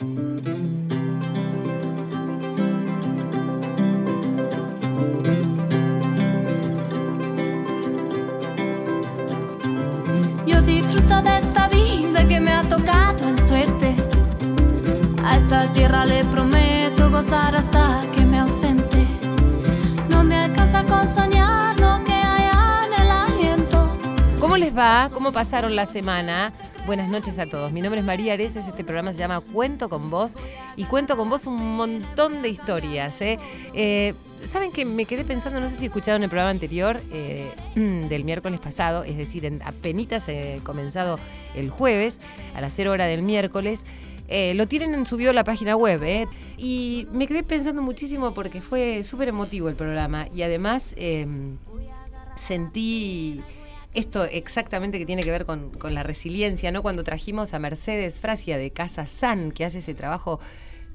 Yo disfruto de esta vida que me ha tocado en suerte. A esta tierra le prometo gozar hasta que me ausente. No me alcanza con soñar lo que hay en el aliento. ¿Cómo les va? ¿Cómo pasaron la semana? Buenas noches a todos. Mi nombre es María Areces. Este programa se llama Cuento con vos y cuento con vos un montón de historias. ¿eh? Eh, Saben que me quedé pensando, no sé si escucharon el programa anterior eh, del miércoles pasado, es decir, en, apenas comenzado el jueves a las 0 hora del miércoles. Lo tienen en subido a la página web. Y me quedé pensando muchísimo porque fue súper emotivo el programa y además em, sentí esto exactamente que tiene que ver con, con, la resiliencia, ¿no? Cuando trajimos a Mercedes Frasia de Casa San, que hace ese trabajo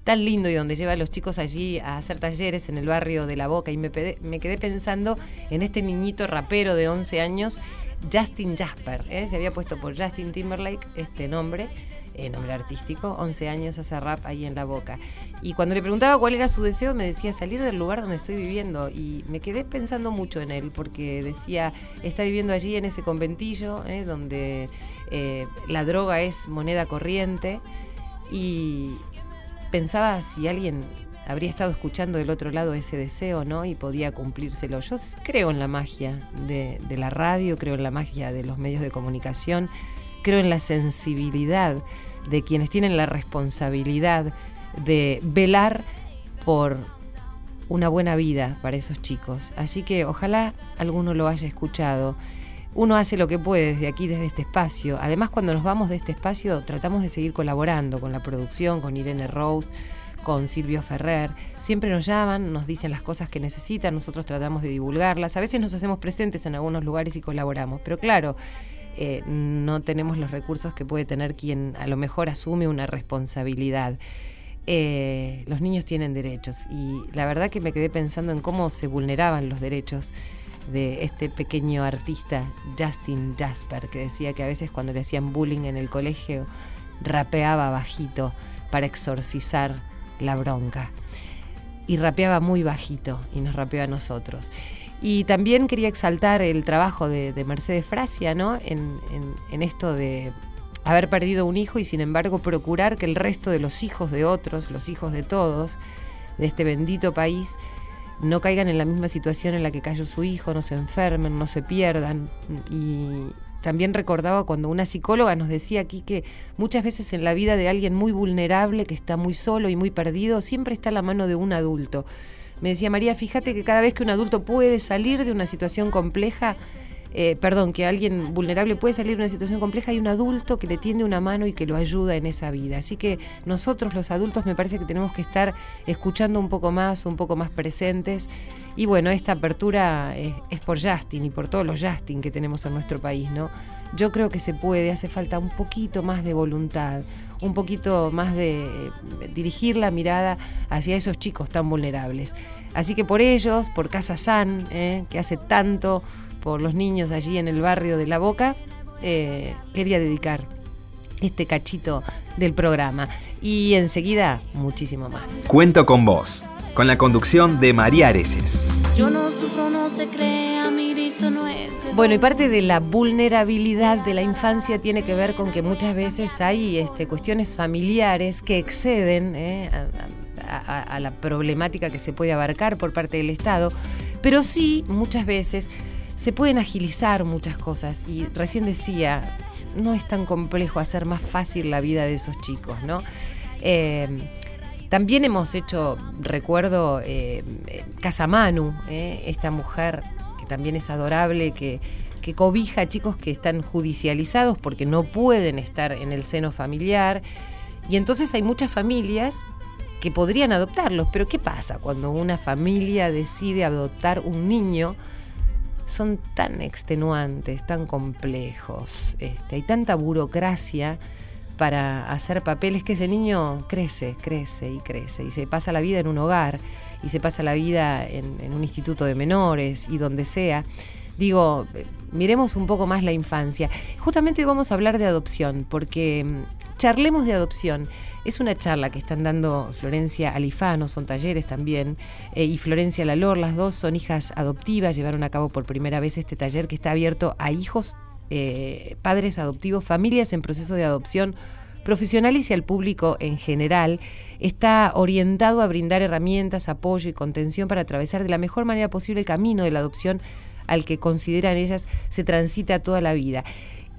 tan lindo y donde lleva a los chicos allí a hacer talleres en el barrio de La Boca y me, me quedé pensando en este niñito rapero de 11 años, Justin Jasper, ¿eh? se había puesto por Justin Timberlake este nombre. Eh, nombre artístico, 11 años hace rap ahí en la boca. Y cuando le preguntaba cuál era su deseo, me decía salir del lugar donde estoy viviendo. Y me quedé pensando mucho en él, porque decía, está viviendo allí en ese conventillo, eh, donde eh, la droga es moneda corriente. Y pensaba si alguien habría estado escuchando del otro lado ese deseo, ¿no? Y podía cumplírselo. Yo creo en la magia de, de la radio, creo en la magia de los medios de comunicación creo en la sensibilidad de quienes tienen la responsabilidad de velar por una buena vida para esos chicos. Así que ojalá alguno lo haya escuchado. Uno hace lo que puede desde aquí, desde este espacio. Además, cuando nos vamos de este espacio, tratamos de seguir colaborando con la producción, con Irene Rose, con Silvio Ferrer. Siempre nos llaman, nos dicen las cosas que necesitan, nosotros tratamos de divulgarlas. A veces nos hacemos presentes en algunos lugares y colaboramos. Pero claro, eh, no tenemos los recursos que puede tener quien a lo mejor asume una responsabilidad. Eh, los niños tienen derechos y la verdad que me quedé pensando en cómo se vulneraban los derechos de este pequeño artista Justin Jasper, que decía que a veces cuando le hacían bullying en el colegio rapeaba bajito para exorcizar la bronca. Y rapeaba muy bajito y nos rapeaba a nosotros. Y también quería exaltar el trabajo de, de Mercedes Frasia, ¿no? En, esto de haber perdido un hijo y sin embargo procurar que el resto de los hijos de otros, los hijos de todos, de este bendito país, no caigan en la misma situación en la que cayó su hijo, no se enfermen, no se pierdan. Y también recordaba cuando una psicóloga nos decía aquí que muchas veces en la vida de alguien muy vulnerable, que está muy solo y muy perdido, siempre está la mano de un adulto me decía María, fíjate que cada vez que un adulto puede salir de una situación compleja, eh, perdón, que alguien vulnerable puede salir de una situación compleja, hay un adulto que le tiende una mano y que lo ayuda en esa vida. Así que nosotros los adultos me parece que tenemos que estar escuchando un poco más, un poco más presentes. Y bueno, esta apertura es, es por Justin y por todos los Justin que tenemos en nuestro país, ¿no? Yo creo que se puede, hace falta un poquito más de voluntad, un poquito más de dirigir la mirada hacia esos chicos tan vulnerables. Así que por ellos, por Casa San, eh, que hace tanto por los niños allí en el barrio de La Boca, eh, quería dedicar este cachito del programa. Y enseguida, muchísimo más. Cuento con vos, con la conducción de María Areces. Yo no sufro, no se crea, Bueno, y parte de la vulnerabilidad de la infancia tiene que ver con que muchas veces hay este, cuestiones familiares que exceden eh, a, la problemática que se puede abarcar por parte del Estado, pero sí muchas veces se pueden agilizar muchas cosas. Y recién decía, no es tan complejo hacer más fácil la vida de esos chicos, ¿no? Eh, también hemos hecho, recuerdo, eh, eh, esta mujer también es adorable, que, que cobija a chicos que están judicializados porque no pueden estar en el seno familiar. Y entonces hay muchas familias que podrían adoptarlos. Pero ¿qué pasa cuando una familia decide adoptar un niño? Son tan extenuantes, tan complejos, este, hay tanta burocracia para hacer papeles que ese niño crece, crece y crece y se pasa la vida en un hogar y se pasa la vida en, en un instituto de menores y donde sea. Digo, miremos un poco más la infancia. Justamente hoy vamos a hablar de adopción, porque Charlemos de Adopción. Es una charla que están dando Florencia Alifano, son talleres también, eh, y Florencia Lalor, las dos son hijas adoptivas, llevaron a cabo por primera vez este taller que está abierto a hijos, eh, padres adoptivos, familias en proceso de adopción profesionales y al público en general, está orientado a brindar herramientas, apoyo y contención para atravesar de la mejor manera posible el camino de la adopción al que consideran ellas se transita toda la vida.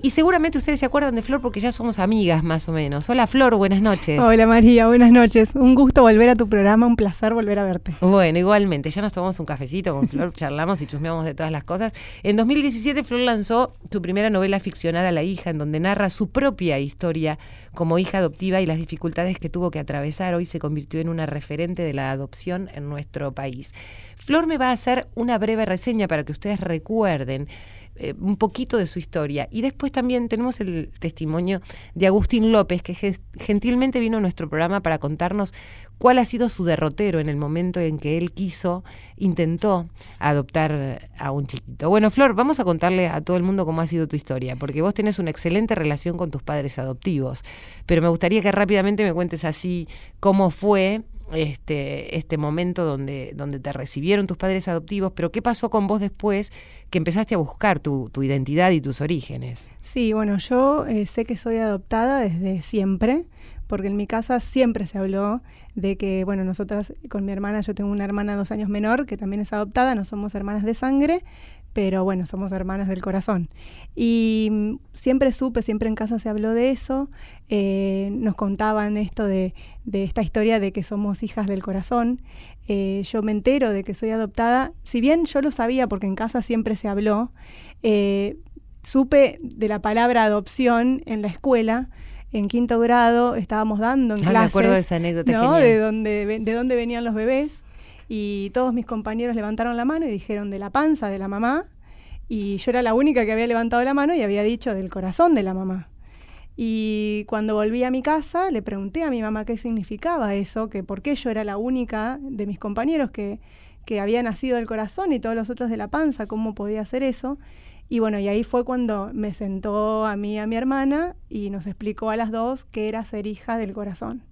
Y seguramente ustedes se acuerdan de Flor porque ya somos amigas más o menos. Hola Flor, buenas noches. Hola María, buenas noches. Un gusto volver a tu programa, un placer volver a verte. Bueno, igualmente, ya nos tomamos un cafecito con Flor, charlamos y chusmeamos de todas las cosas. En 2017 Flor lanzó su primera novela ficcionada La hija, en donde narra su propia historia como hija adoptiva y las dificultades que tuvo que atravesar. Hoy se convirtió en una referente de la adopción en nuestro país. Flor me va a hacer una breve reseña para que ustedes recuerden eh, un poquito de su historia. Y después también tenemos el testimonio de Agustín López, que gentilmente vino a nuestro programa para contarnos cuál ha sido su derrotero en el momento en que él quiso, intentó adoptar a un chiquito. Bueno, Flor, vamos a contarle a todo el mundo cómo ha sido tu historia, porque vos tenés una excelente relación con tus padres adoptivos, pero me gustaría que rápidamente me cuentes así cómo fue este, este momento donde, donde te recibieron tus padres adoptivos, pero ¿qué pasó con vos después que empezaste a buscar tu, identidad y tus orígenes? Sí, bueno, yo eh, sé que soy adoptada desde siempre, porque en mi casa siempre se habló de que, bueno, nosotras con mi hermana, yo tengo una hermana dos años menor que también es adoptada, no somos hermanas de sangre, pero bueno, somos hermanas del corazón. Y mm, siempre supe, siempre en casa se habló de eso, eh, nos contaban esto de, esta historia de que somos hijas del corazón. Eh, yo me entero de que soy adoptada, si bien yo lo sabía porque en casa siempre se habló, eh, supe de la palabra adopción en la escuela, en quinto grado estábamos dando en ah, clases. Me acuerdo de esa anécdota. De dónde, de dónde venían los bebés y todos mis compañeros levantaron la mano y dijeron de la panza de la mamá y yo era la única que había levantado la mano y había dicho del corazón de la mamá. Y cuando volví a mi casa le pregunté a mi mamá qué significaba eso, que por qué yo era la única de mis compañeros que, que había nacido del corazón y todos los otros de la panza, cómo podía hacer eso. Y bueno, y ahí fue cuando me sentó a mí y a mi hermana y nos explicó a las dos qué era ser hija del corazón.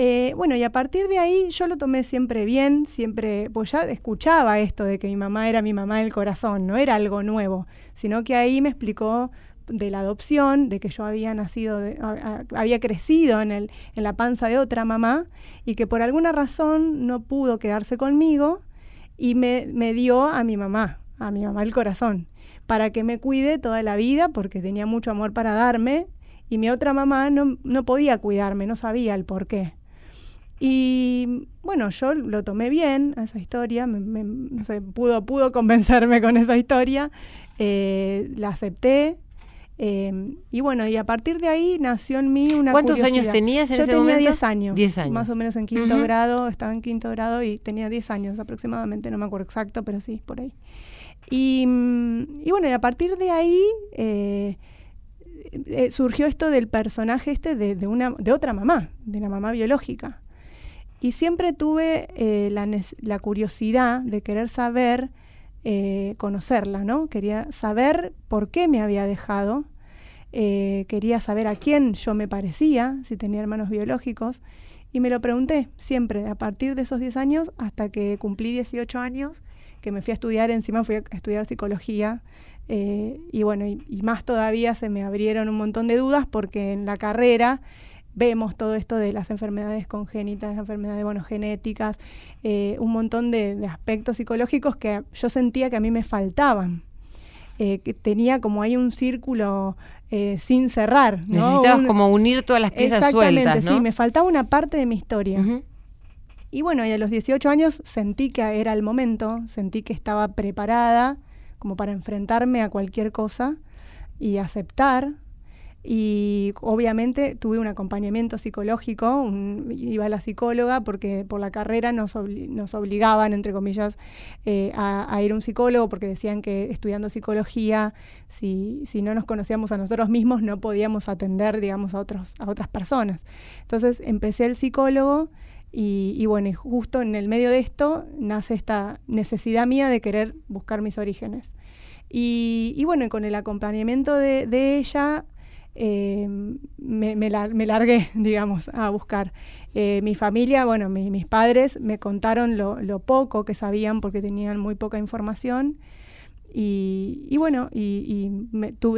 Eh, bueno, y a partir de ahí yo lo tomé siempre bien, siempre, pues ya escuchaba esto de que mi mamá era mi mamá del corazón, no era algo nuevo, sino que ahí me explicó de la adopción, de que yo había nacido, había crecido en, el, en la panza de otra mamá y que por alguna razón no pudo quedarse conmigo y me, me dio a mi mamá, a mi mamá del corazón, para que me cuide toda la vida porque tenía mucho amor para darme y mi otra mamá no, no podía cuidarme, no sabía el por qué. Y bueno, yo lo tomé bien a esa historia, no sé, pudo, pudo convencerme con esa historia, eh, la acepté. Eh, y bueno, y a partir de ahí nació en mí una ¿Cuántos años tenías en yo ese tenía momento? 10 años. 10 años. Más o menos en quinto grado, estaba en quinto grado y tenía 10 años aproximadamente, no me acuerdo exacto, pero sí, por ahí. Y, mm, y bueno, y a partir de ahí eh, surgió esto del personaje este de, de, una, de otra mamá, de la mamá biológica. Y siempre tuve eh, la, curiosidad de querer saber, eh, conocerla, ¿no? Quería saber por qué me había dejado, eh, quería saber a quién yo me parecía, si tenía hermanos biológicos, y me lo pregunté siempre, a partir de esos 10 años hasta que cumplí 18 años, que me fui a estudiar, encima fui a estudiar psicología, y bueno, y más todavía se me abrieron un montón de dudas porque en la carrera vemos todo esto de las enfermedades congénitas, enfermedades bueno, genéticas, eh, un montón de, aspectos psicológicos que yo sentía que a mí me faltaban. Eh, que tenía como ahí un círculo eh, sin cerrar. Necesitabas como unir todas las piezas sueltas. ¿no? sí, me faltaba una parte de mi historia. Y bueno, y a los 18 años sentí que era el momento, sentí que estaba preparada como para enfrentarme a cualquier cosa y aceptar y obviamente tuve un acompañamiento psicológico, iba a la psicóloga porque por la carrera nos, nos obligaban, entre comillas, eh, a, ir a un psicólogo porque decían que estudiando psicología, si, si no nos conocíamos a nosotros mismos, no podíamos atender, digamos, a, otros, a otras personas. Entonces empecé el psicólogo y, bueno, y justo en el medio de esto nace esta necesidad mía de querer buscar mis orígenes. Y, y bueno, con el acompañamiento de, de ella, eh, me, me, largué, digamos, a buscar. Eh, mi familia, bueno, mis padres me contaron lo, poco que sabían porque tenían muy poca información. Y, bueno, y,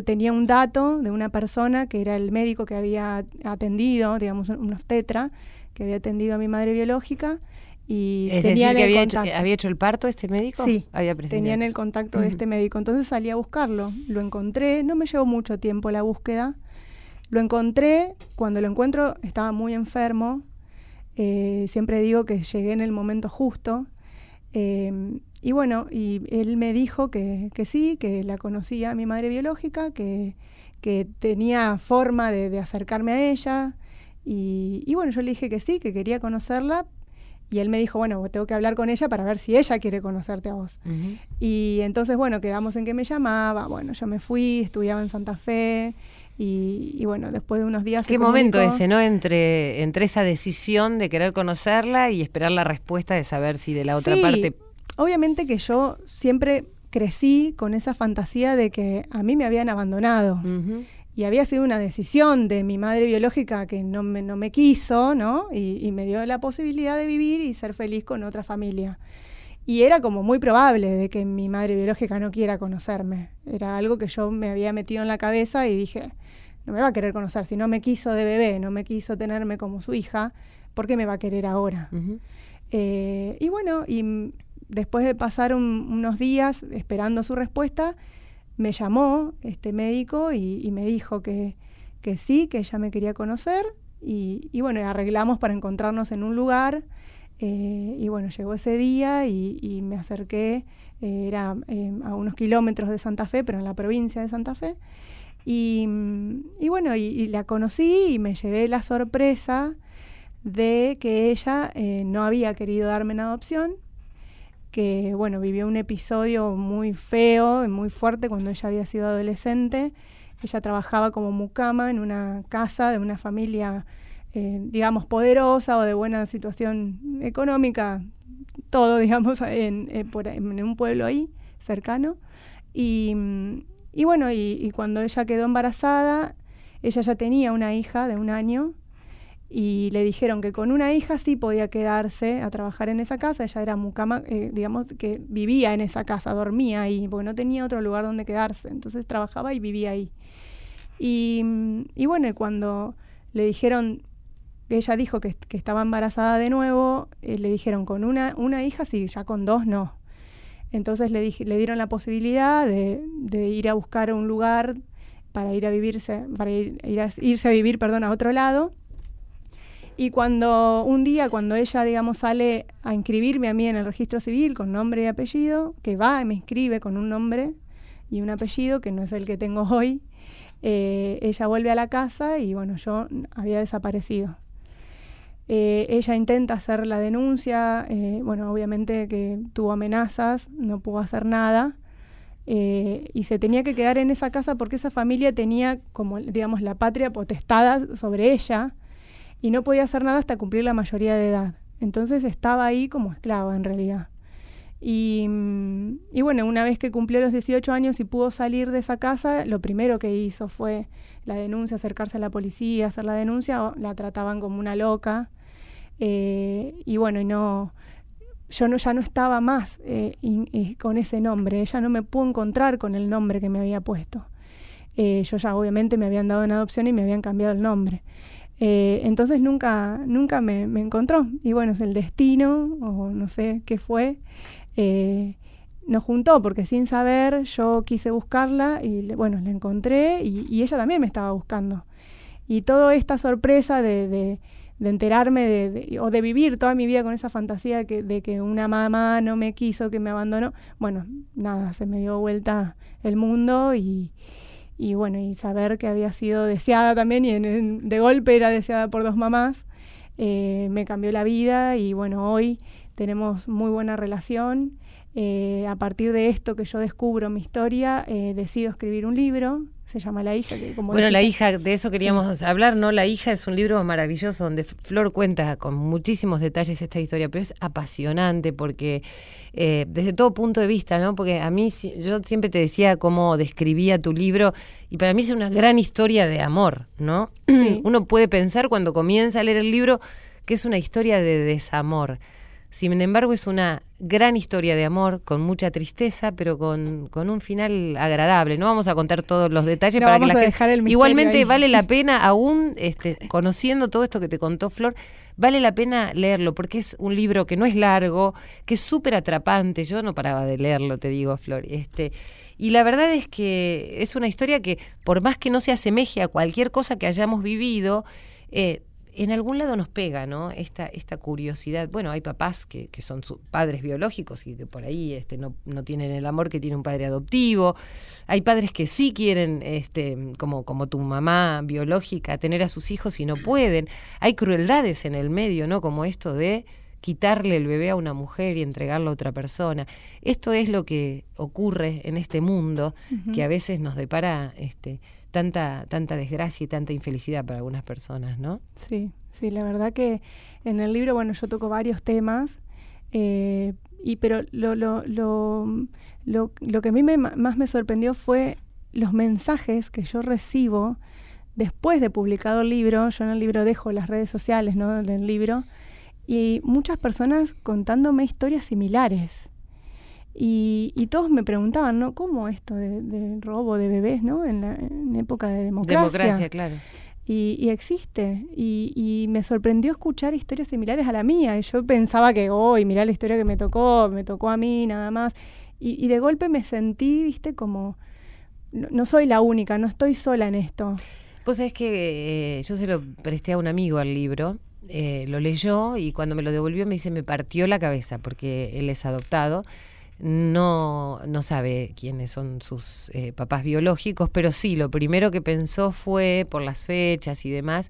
tenía un dato de una persona que era el médico que había atendido, digamos, unos tetra, que había atendido a mi madre biológica. Y es decir, que había hecho, había hecho, el parto este médico. Sí, había tenían el contacto de este médico. Entonces salí a buscarlo. Lo encontré, no me llevó mucho tiempo la búsqueda. Lo encontré, cuando lo encuentro estaba muy enfermo. Eh, siempre digo que llegué en el momento justo. Eh, y bueno, y él me dijo que, sí, que la conocía a mi madre biológica, que, que tenía forma de, acercarme a ella. Y, y, bueno, yo le dije que sí, que quería conocerla, y él me dijo, bueno, tengo que hablar con ella para ver si ella quiere conocerte a vos. Y entonces, bueno, quedamos en que me llamaba. Bueno, yo me fui, estudiaba en Santa Fe. Y, bueno, después de unos días... ¿Qué momento ese, no? Entre, entre esa decisión de querer conocerla y esperar la respuesta de saber si de la otra parte... Obviamente que yo siempre crecí con esa fantasía de que a mí me habían abandonado y había sido una decisión de mi madre biológica que no me, no me quiso, ¿no? Y, me dio la posibilidad de vivir y ser feliz con otra familia. Y era como muy probable de que mi madre biológica no quiera conocerme. Era algo que yo me había metido en la cabeza y dije, no me va a querer conocer. Si no me quiso de bebé, no me quiso tenerme como su hija, ¿por qué me va a querer ahora? Eh, y bueno, y después de pasar unos días esperando su respuesta, me llamó este médico y, me dijo que, sí, que ella me quería conocer y, bueno, arreglamos para encontrarnos en un lugar eh, y bueno, llegó ese día y, me acerqué, eh, era eh, a unos kilómetros de Santa Fe, pero en la provincia de Santa Fe. Y, bueno, y, la conocí y me llevé la sorpresa de que ella no había querido darme en adopción, que bueno, vivió un episodio muy feo y muy fuerte cuando ella había sido adolescente. Ella trabajaba como mucama en una casa de una familia, eh, digamos, poderosa o de buena situación económica, todo, digamos, en, eh, en un pueblo ahí, cercano. Y, y bueno, y cuando ella quedó embarazada, ella ya tenía una hija de un año y le dijeron que con una hija sí podía quedarse a trabajar en esa casa. Ella era mucama, eh, digamos que vivía en esa casa, dormía ahí, porque no tenía otro lugar donde quedarse. Entonces trabajaba y vivía ahí. Y, y bueno, cuando le dijeron, ella dijo que, estaba embarazada de nuevo, eh, le dijeron con una, una hija sí, ya con dos no. Entonces le, le dieron la posibilidad de, de, ir a buscar un lugar para ir a vivirse, para ir, ir a, irse a vivir, perdón, a otro lado y cuando un día, cuando ella, digamos, sale a inscribirme a mí en el registro civil con nombre y apellido, que va y me inscribe con un nombre y un apellido que no es el que tengo hoy, eh, ella vuelve a la casa y bueno, yo había desaparecido. Eh, ella intenta hacer la denuncia, eh, bueno, obviamente que tuvo amenazas, no pudo hacer nada. y se tenía que quedar en esa casa porque esa familia tenía como, digamos, la patria potestada sobre ella y no podía hacer nada hasta cumplir la mayoría de edad. Entonces estaba ahí como esclava en realidad. Y, mm, y, bueno, una vez que cumplió los 18 años y pudo salir de esa casa, lo primero que hizo fue la denuncia, acercarse a la policía, hacer la denuncia, la trataban como una loca. Eh, y bueno, y no, yo no, ya no estaba más eh, con ese nombre, ella no me pudo encontrar con el nombre que me había puesto. Eh, yo ya obviamente me habían dado en adopción y me habían cambiado el nombre. Eh, entonces nunca, nunca me, encontró. Y bueno, es el destino, o no sé qué fue, eh, nos juntó, porque sin saber yo quise buscarla y bueno, la encontré y, ella también me estaba buscando. Y toda esta sorpresa de, enterarme de, o de vivir toda mi vida con esa fantasía que, de que una mamá no me quiso, que me abandonó, bueno, nada, se me dio vuelta el mundo y, y bueno, y saber que había sido deseada también y de golpe era deseada por dos mamás, eh, me cambió la vida y bueno, hoy tenemos muy buena relación. Eh, a partir de esto que yo descubro mi historia, eh, decido escribir un libro, se llama La hija. Que como bueno, La hija, de eso queríamos hablar, ¿no? La hija es un libro maravilloso donde Flor cuenta con muchísimos detalles esta historia, pero es apasionante porque eh, desde todo punto de vista, ¿no? Porque a mí, yo siempre te decía cómo describía tu libro y para mí es una gran historia de amor, ¿no? Sí. Uno puede pensar cuando comienza a leer el libro que es una historia de desamor. Sin embargo, es una gran historia de amor, con mucha tristeza, pero con, con un final agradable. No vamos a contar todos los detalles No, para que la a gente. dejar el Igualmente ahí. vale la pena, aún este, conociendo todo esto que te contó Flor, vale la pena leerlo, porque es un libro que no es largo, que es súper atrapante. Yo no paraba de leerlo, te digo, Flor. Este, y la verdad es que es una historia que, por más que no se asemeje a cualquier cosa que hayamos vivido, eh, en algún lado nos pega, ¿no? Esta, esta curiosidad. Bueno, hay papás que, que son sus padres biológicos y que por ahí este, no, no tienen el amor que tiene un padre adoptivo. Hay padres que sí quieren, este, como, como tu mamá biológica, tener a sus hijos y no pueden. Hay crueldades en el medio, ¿no? Como esto de quitarle el bebé a una mujer y entregarlo a otra persona. Esto es lo que ocurre en este mundo que a veces nos depara este, tanta, tanta desgracia y tanta infelicidad para algunas personas, ¿no? Sí, sí, la verdad que en el libro, bueno, yo toco varios temas, eh, y pero lo, lo, lo, lo, lo que a mí me, más me sorprendió fue los mensajes que yo recibo después de publicado el libro. Yo en el libro dejo las redes sociales ¿no? del libro, y muchas personas contándome historias similares. Y, y todos me preguntaban, ¿no? ¿Cómo esto de, de robo de bebés, ¿no? En, la, en época de democracia. Democracia, claro. Y, y existe. Y, y me sorprendió escuchar historias similares a la mía. Y yo pensaba que, hoy mirá la historia que me tocó, me tocó a mí nada más. Y, y de golpe me sentí, viste, como, no, no soy la única, no estoy sola en esto. Vos sabés que eh, yo se lo presté a un amigo al libro, eh, lo leyó y cuando me lo devolvió me dice, me partió la cabeza porque él es adoptado. No, no sabe quiénes son sus eh, papás biológicos, pero sí, lo primero que pensó fue, por las fechas y demás,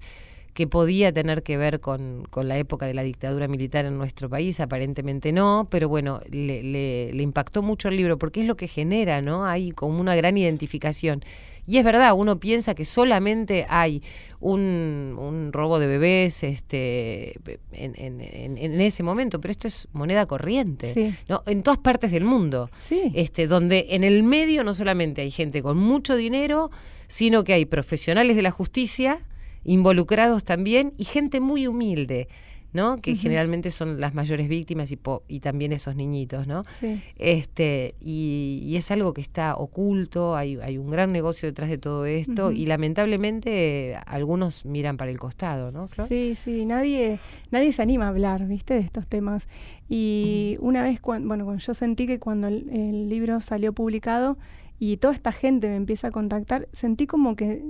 que podía tener que ver con, con la época de la dictadura militar en nuestro país, aparentemente no, pero bueno, le, le, le impactó mucho el libro porque es lo que genera, ¿no? Hay como una gran identificación. Y es verdad, uno piensa que solamente hay un, un robo de bebés este, en, en, en, ese momento, pero esto es moneda corriente, Sí. ¿no? En todas partes del mundo. Sí. Este, donde en el medio no solamente hay gente con mucho dinero, sino que hay profesionales de la justicia involucrados también y gente muy humilde, ¿no? Que generalmente son las mayores víctimas y, po- y también esos niñitos, ¿no? Sí. Este, y, y es algo que está oculto, hay, hay un gran negocio detrás de todo esto y lamentablemente eh, algunos miran para el costado, ¿no, Flor? Sí, sí, nadie, nadie se anima a hablar, ¿viste? De estos temas. Y una vez, cuando, bueno, cuando yo sentí que cuando el, el libro salió publicado y toda esta gente me empieza a contactar, sentí como que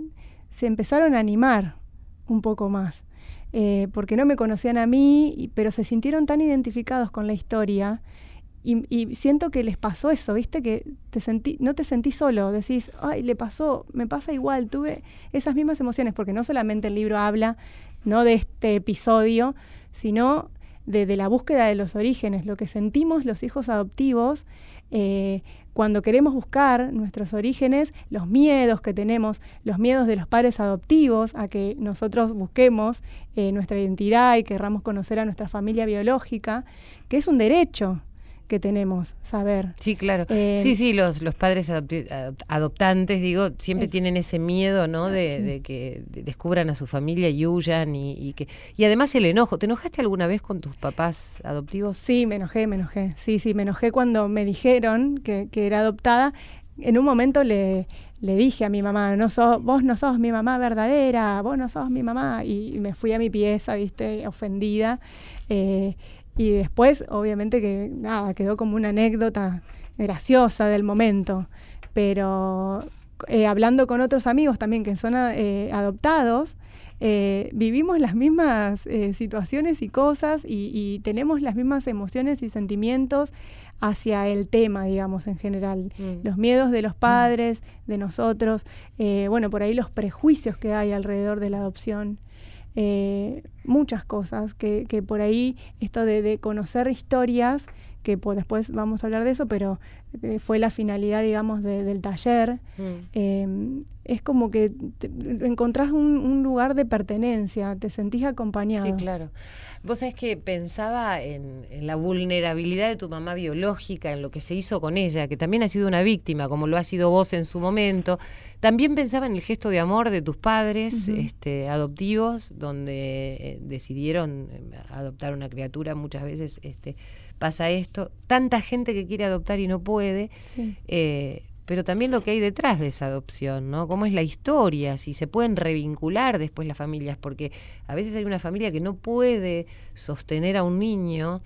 se empezaron a animar un poco más. Eh, porque no me conocían a mí, pero se sintieron tan identificados con la historia. Y, siento que les pasó eso, ¿viste? Que te sentí, no te sentí solo, decís, ay, le pasó, me pasa igual, tuve esas mismas emociones, porque no solamente el libro habla no de este episodio, sino de, de la búsqueda de los orígenes, lo que sentimos los hijos adoptivos eh, cuando queremos buscar nuestros orígenes, los miedos que tenemos, los miedos de los padres adoptivos a que nosotros busquemos eh, nuestra identidad y querramos conocer a nuestra familia biológica, que es un derecho que tenemos saber. Sí, claro. Eh, sí, sí, los, los padres adoptantes, digo, siempre Es- tienen ese miedo, ¿no? De, Sí. de que de- descubran a su familia y huyan y, y que y además el enojo. ¿Te enojaste alguna vez con tus papás adoptivos? Sí, me enojé, me enojé. Sí, sí, me enojé cuando me dijeron que, que era adoptada. En un momento le, le dije a mi mamá, no sos, vos no sos mi mamá verdadera, vos no sos mi mamá. Y, me fui a mi pieza, viste, ofendida. Eh, y después, obviamente que nada, quedó como una anécdota graciosa del momento. Pero eh, hablando con otros amigos también que son eh, adoptados, eh, vivimos las mismas situaciones y cosas y, y tenemos las mismas emociones y sentimientos hacia el tema, digamos, en general. Mm. Los miedos de los padres, de nosotros, bueno, por ahí los prejuicios que hay alrededor de la adopción. eh, muchas cosas que, que por ahí esto de, de conocer historias que pues, después vamos a hablar de eso, pero eh, fue la finalidad, digamos, del taller. Mm. Eh, es como que te- encontrás un, un lugar de pertenencia, te sentís acompañado. Sí, claro. Vos sabés que pensaba en, en la vulnerabilidad de tu mamá biológica, en lo que se hizo con ella, que también ha sido una víctima, como lo ha sido vos en su momento. También pensaba en el gesto de amor de tus padres este, adoptivos, donde eh, decidieron adoptar una criatura. Muchas veces este, pasa esto. Tanta gente que quiere adoptar y no puede. Sí. Eh, pero también lo que hay detrás de esa adopción, ¿no? Cómo es la historia, si se pueden revincular después las familias, porque a veces hay una familia que no puede sostener a un niño,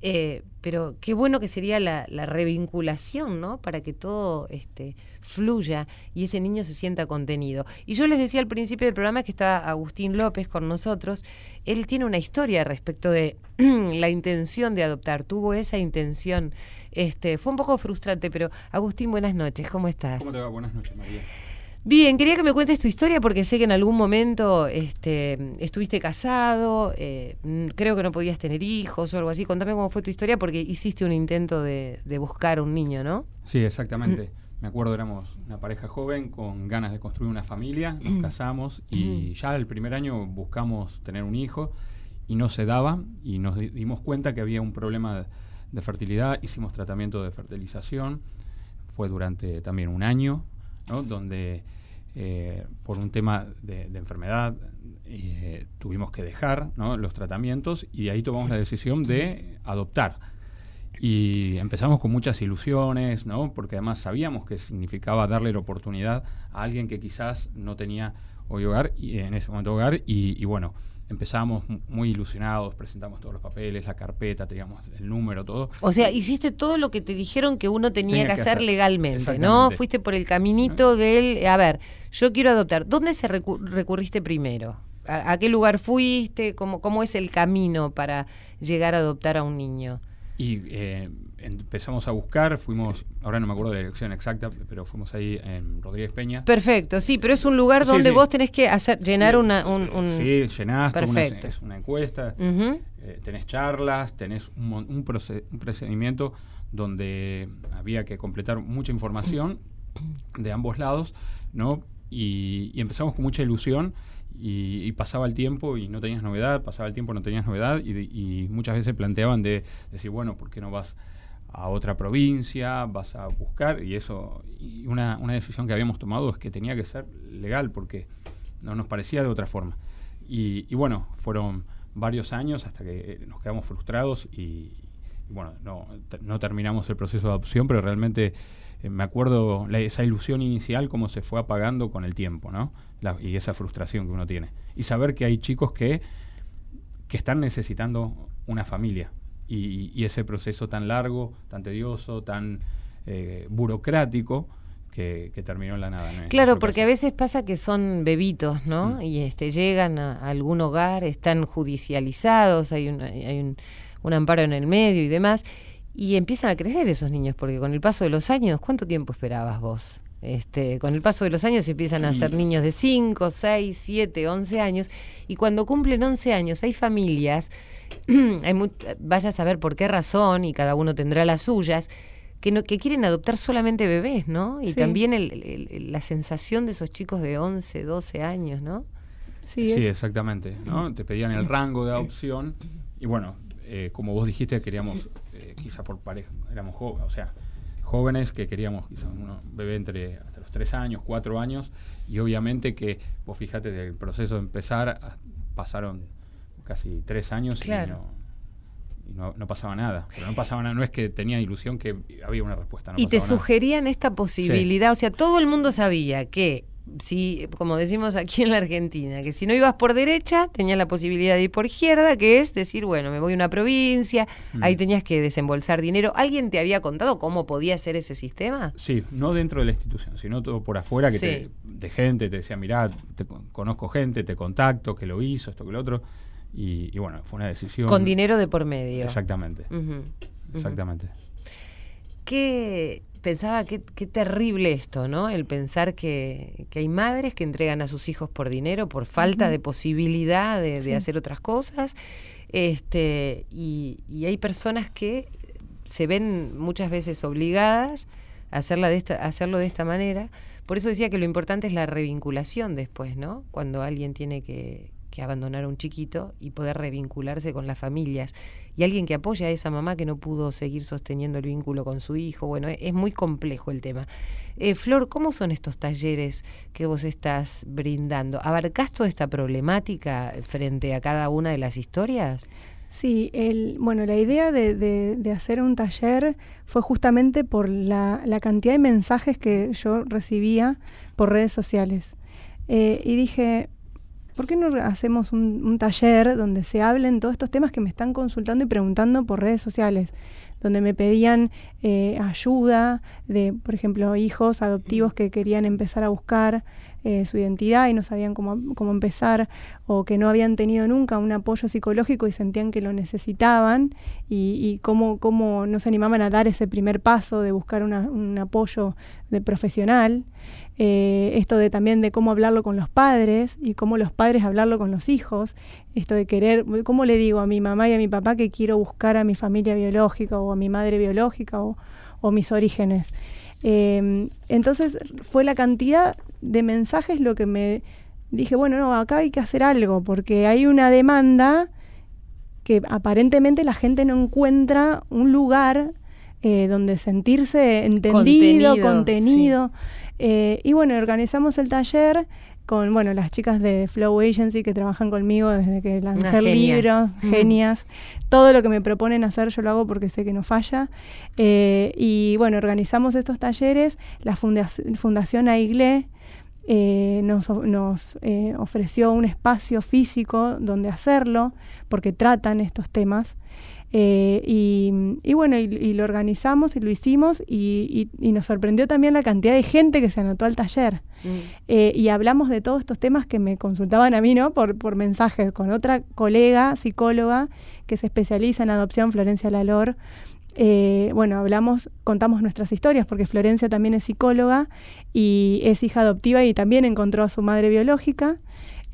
eh, pero qué bueno que sería la, la revinculación, ¿no? Para que todo este, fluya y ese niño se sienta contenido. Y yo les decía al principio del programa que está Agustín López con nosotros. Él tiene una historia respecto de la intención de adoptar, tuvo esa intención. Este, fue un poco frustrante, pero Agustín, buenas noches, ¿cómo estás? ¿Cómo va? Buenas noches, María. Bien, quería que me cuentes tu historia porque sé que en algún momento este, estuviste casado, eh, creo que no podías tener hijos o algo así. Contame cómo fue tu historia porque hiciste un intento de, de buscar un niño, ¿no? Sí, exactamente. Me acuerdo, éramos una pareja joven con ganas de construir una familia, nos casamos y ya el primer año buscamos tener un hijo y no se daba y nos di- dimos cuenta que había un problema de, de fertilidad, hicimos tratamiento de fertilización, fue durante también un año, ¿no? donde eh, por un tema de, enfermedad eh, tuvimos que dejar los tratamientos y de ahí tomamos la decisión de adoptar. Y empezamos con muchas ilusiones, ¿no? Porque además sabíamos que significaba darle la oportunidad a alguien que quizás no tenía hoy hogar y en ese momento hogar y bueno, empezamos mu- muy ilusionados, presentamos todos los papeles, la carpeta, teníamos el número, todo. O sea, hiciste todo lo que te dijeron que uno tenía, Tenía que que hacer hacer. legalmente, ¿no? Fuiste por el caminito del, a ver, yo quiero adoptar. ¿Dónde se recu- recurriste primero? ¿A, a qué lugar fuiste? ¿Cómo, ¿Cómo es el camino para llegar a adoptar a un niño? Y eh, empezamos a buscar, fuimos, ahora no me acuerdo de la dirección exacta, pero fuimos ahí en Rodríguez Peña. Perfecto, sí, pero es un lugar Sí, donde sí. vos tenés que hacer llenar una, un, un- Sí, llenaste, una, Perfecto. es una encuesta, eh, tenés charlas, tenés un, un, un procedimiento donde había que completar mucha información de ambos lados, ¿no? Y, y empezamos con mucha ilusión y, y pasaba el tiempo y no tenías novedad, pasaba el tiempo y no tenías novedad y, de- y muchas veces planteaban de decir, bueno, ¿por qué no vas a otra provincia, vas a buscar? Y eso, y una, una decisión que habíamos tomado es que tenía que ser legal porque no nos parecía de otra forma. Y, y bueno, fueron varios años hasta que eh, nos quedamos frustrados y, bueno, no, no terminamos el proceso de adopción, pero realmente eh, me acuerdo la- esa ilusión inicial cómo se fue apagando con el tiempo, ¿no? Y esa frustración que uno tiene. Y saber que hay chicos que, que están necesitando una familia. Y, y ese proceso tan largo, tan tedioso, tan eh, burocrático, que, que terminó en la nada. en Claro, porque a veces pasa que son bebitos, ¿no? Mm. Y este llegan a, a algún hogar, están judicializados, hay, un, hay un, un amparo en el medio y demás, y empiezan a crecer esos niños, porque con el paso de los años, ¿cuánto tiempo esperabas vos? Este, con el paso de los años empiezan a ser niños de 5, 6, 7, 11 años, y cuando cumplen 11 años hay familias, hay mu- vaya a saber por qué razón, y cada uno tendrá las suyas, que, no, que quieren adoptar solamente bebés, ¿no? Y Sí. también el- el- el- la sensación de esos chicos de 11, 12 años, ¿no? Sí, Sí, es- exactamente. ¿no? Te pedían el rango de adopción y bueno, eh, como vos dijiste, queríamos, eh, quizá por pareja, éramos jóvenes, o sea, jóvenes que queríamos quizá un bebé entre hasta los tres años, cuatro años y obviamente que vos fíjate del proceso de empezar a- pasaron casi tres años Claro. y, no, y no, no pasaba nada. Pero no pasaba nada, no es que tenía ilusión que había una respuesta. no y te nada. sugerían esta posibilidad, o sea, todo el mundo sabía que si, como decimos aquí en la Argentina, que si no ibas por derecha, tenías la posibilidad de ir por izquierda, que es decir, bueno, me voy a una provincia, Mm. ahí tenías que desembolsar dinero. ¿Alguien te había contado cómo podía ser ese sistema? Sí, no dentro de la institución, sino todo por afuera, que Sí. te- de gente te decía, mirá, te con- conozco gente, te contacto, que lo hizo, esto que lo otro. Y, y bueno, fue una decisión. Con dinero de por medio. Exactamente, exactamente. Qué pensaba qué, qué terrible esto, ¿no? El pensar que, que hay madres que entregan a sus hijos por dinero, por falta de posibilidad de, hacer otras cosas, este, y, y hay personas que se ven muchas veces obligadas a, hacerla de esta, a hacerlo de esta manera. Por eso decía que lo importante es la revinculación después, ¿no? Cuando alguien tiene que, que abandonar a un chiquito y poder revincularse con las familias. Y alguien que apoya a esa mamá que no pudo seguir sosteniendo el vínculo con su hijo. Bueno, es muy complejo el tema. Eh, Flor, ¿cómo son estos talleres que vos estás brindando? ¿Abarcás toda esta problemática frente a cada una de las historias? Sí, el, bueno, la idea de, hacer un taller fue justamente por la, la, cantidad de mensajes que yo recibía por redes sociales. Eh, y dije, ¿por qué no hacemos un, taller donde se hablen todos estos temas que me están consultando y preguntando por redes sociales? Donde me pedían eh, ayuda de, por ejemplo, hijos adoptivos que querían empezar a buscar eh, su identidad y no sabían cómo, cómo, empezar o que no habían tenido nunca un apoyo psicológico y sentían que lo necesitaban y, cómo, cómo, no se animaban a dar ese primer paso de buscar una, un apoyo de profesional. Eh, esto de también de cómo hablarlo con los padres y cómo los padres hablarlo con los hijos, esto de querer, cómo le digo a mi mamá y a mi papá que quiero buscar a mi familia biológica o a mi madre biológica o, mis orígenes. Em, entonces fue la cantidad de mensajes lo que me dije, bueno, no, acá hay que hacer algo porque hay una demanda que aparentemente la gente no encuentra un lugar eh, donde sentirse entendido, contenido. Eh, y bueno, organizamos el taller con bueno las chicas de Flow Agency que trabajan conmigo desde que lancé el libro, genias. Todo lo que me proponen hacer yo lo hago porque sé que no falla. Eh, y bueno, organizamos estos talleres. La Fundación AIGLE eh, nos, nos ofreció un espacio físico donde hacerlo porque tratan estos temas. Eh, y, bueno, y, lo organizamos y lo hicimos y, nos sorprendió también la cantidad de gente que se anotó al taller. Mm. Eh, y hablamos de todos estos temas que me consultaban a mí, ¿no? Por, por mensajes con otra colega psicóloga que se especializa en adopción, Florencia Lalor. Eh, bueno, hablamos, contamos nuestras historias porque Florencia también es psicóloga y es hija adoptiva y también encontró a su madre biológica.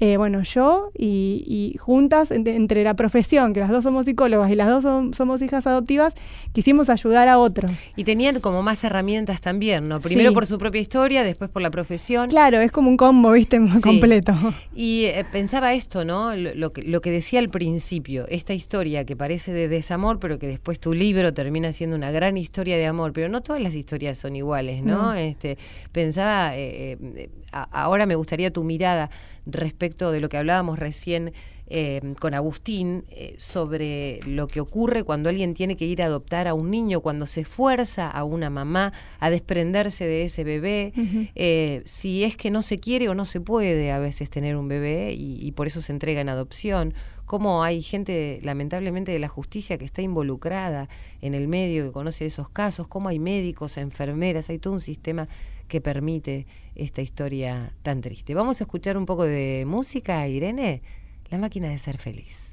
Eh, bueno, yo y, juntas, entre la profesión, que las dos somos psicólogas y las dos somos hijas adoptivas, quisimos ayudar a otros. Y tenían como más herramientas también, ¿no? Primero por su propia historia, después por la profesión. Claro, es como un combo, ¿viste? Completo. Y eh, pensaba esto, ¿no? Lo, que, lo que decía al principio, esta historia que parece de desamor, pero que después tu libro termina siendo una gran historia de amor, pero no todas las historias son iguales, ¿no? Este, pensaba, eh, ahora me gustaría tu mirada respecto de lo que hablábamos recién eh, con Agustín eh, sobre lo que ocurre cuando alguien tiene que ir a adoptar a un niño, cuando se fuerza a una mamá a desprenderse de ese bebé, eh, si es que no se quiere o no se puede a veces tener un bebé y, y por eso se entrega en adopción, cómo hay gente lamentablemente de la justicia que está involucrada en el medio, que conoce esos casos, cómo hay médicos, enfermeras, hay todo un sistema que permite esta historia tan triste. Vamos a escuchar un poco de música, Irene, La máquina de ser feliz.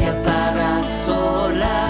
se apaga sola,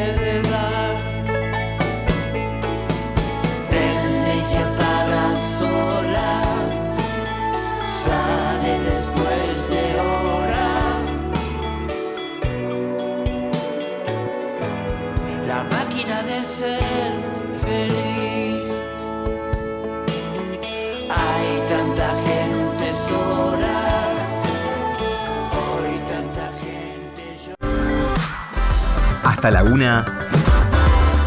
Hasta la una.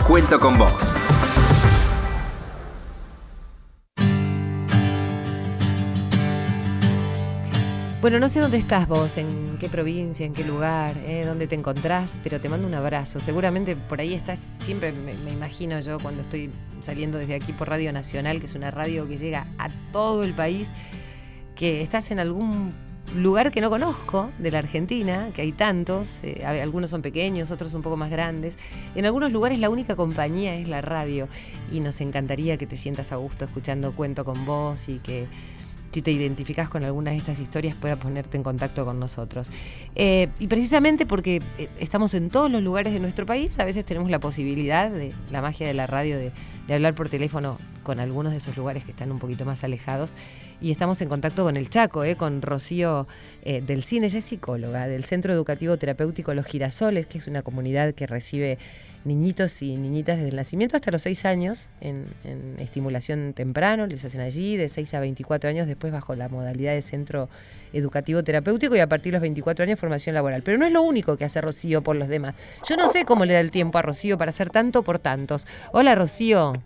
Cuento con vos. Bueno, no sé dónde estás vos, en qué provincia, en qué lugar, eh, dónde te encontrás, pero te mando un abrazo. Seguramente por ahí estás, siempre me, imagino yo cuando estoy saliendo desde aquí por Radio Nacional, que es una radio que llega a todo el país, que estás en algún lugar que no conozco de la Argentina, que hay tantos, eh, algunos son pequeños, otros un poco más grandes. En algunos lugares la única compañía es la radio y nos encantaría que te sientas a gusto escuchando Cuento con vos y que si te identificás con alguna de estas historias pueda ponerte en contacto con nosotros. Eh, y precisamente porque eh, estamos en todos los lugares de nuestro país, a veces tenemos la posibilidad de la magia de la radio de hablar por teléfono con algunos de esos lugares que están un poquito más alejados. Y estamos en contacto con el Chaco, eh, con Rocío eh, del Cine, ella es psicóloga del Centro Educativo Terapéutico Los Girasoles, que es una comunidad que recibe niñitos y niñitas desde el nacimiento hasta los 6 años en, estimulación temprano, les hacen allí de 6 a 24 años, después bajo la modalidad de centro educativo terapéutico y a partir de los 24 años formación laboral. Pero no es lo único que hace Rocío por los demás. Yo no sé cómo le da el tiempo a Rocío para hacer tanto por tantos. Hola Rocío.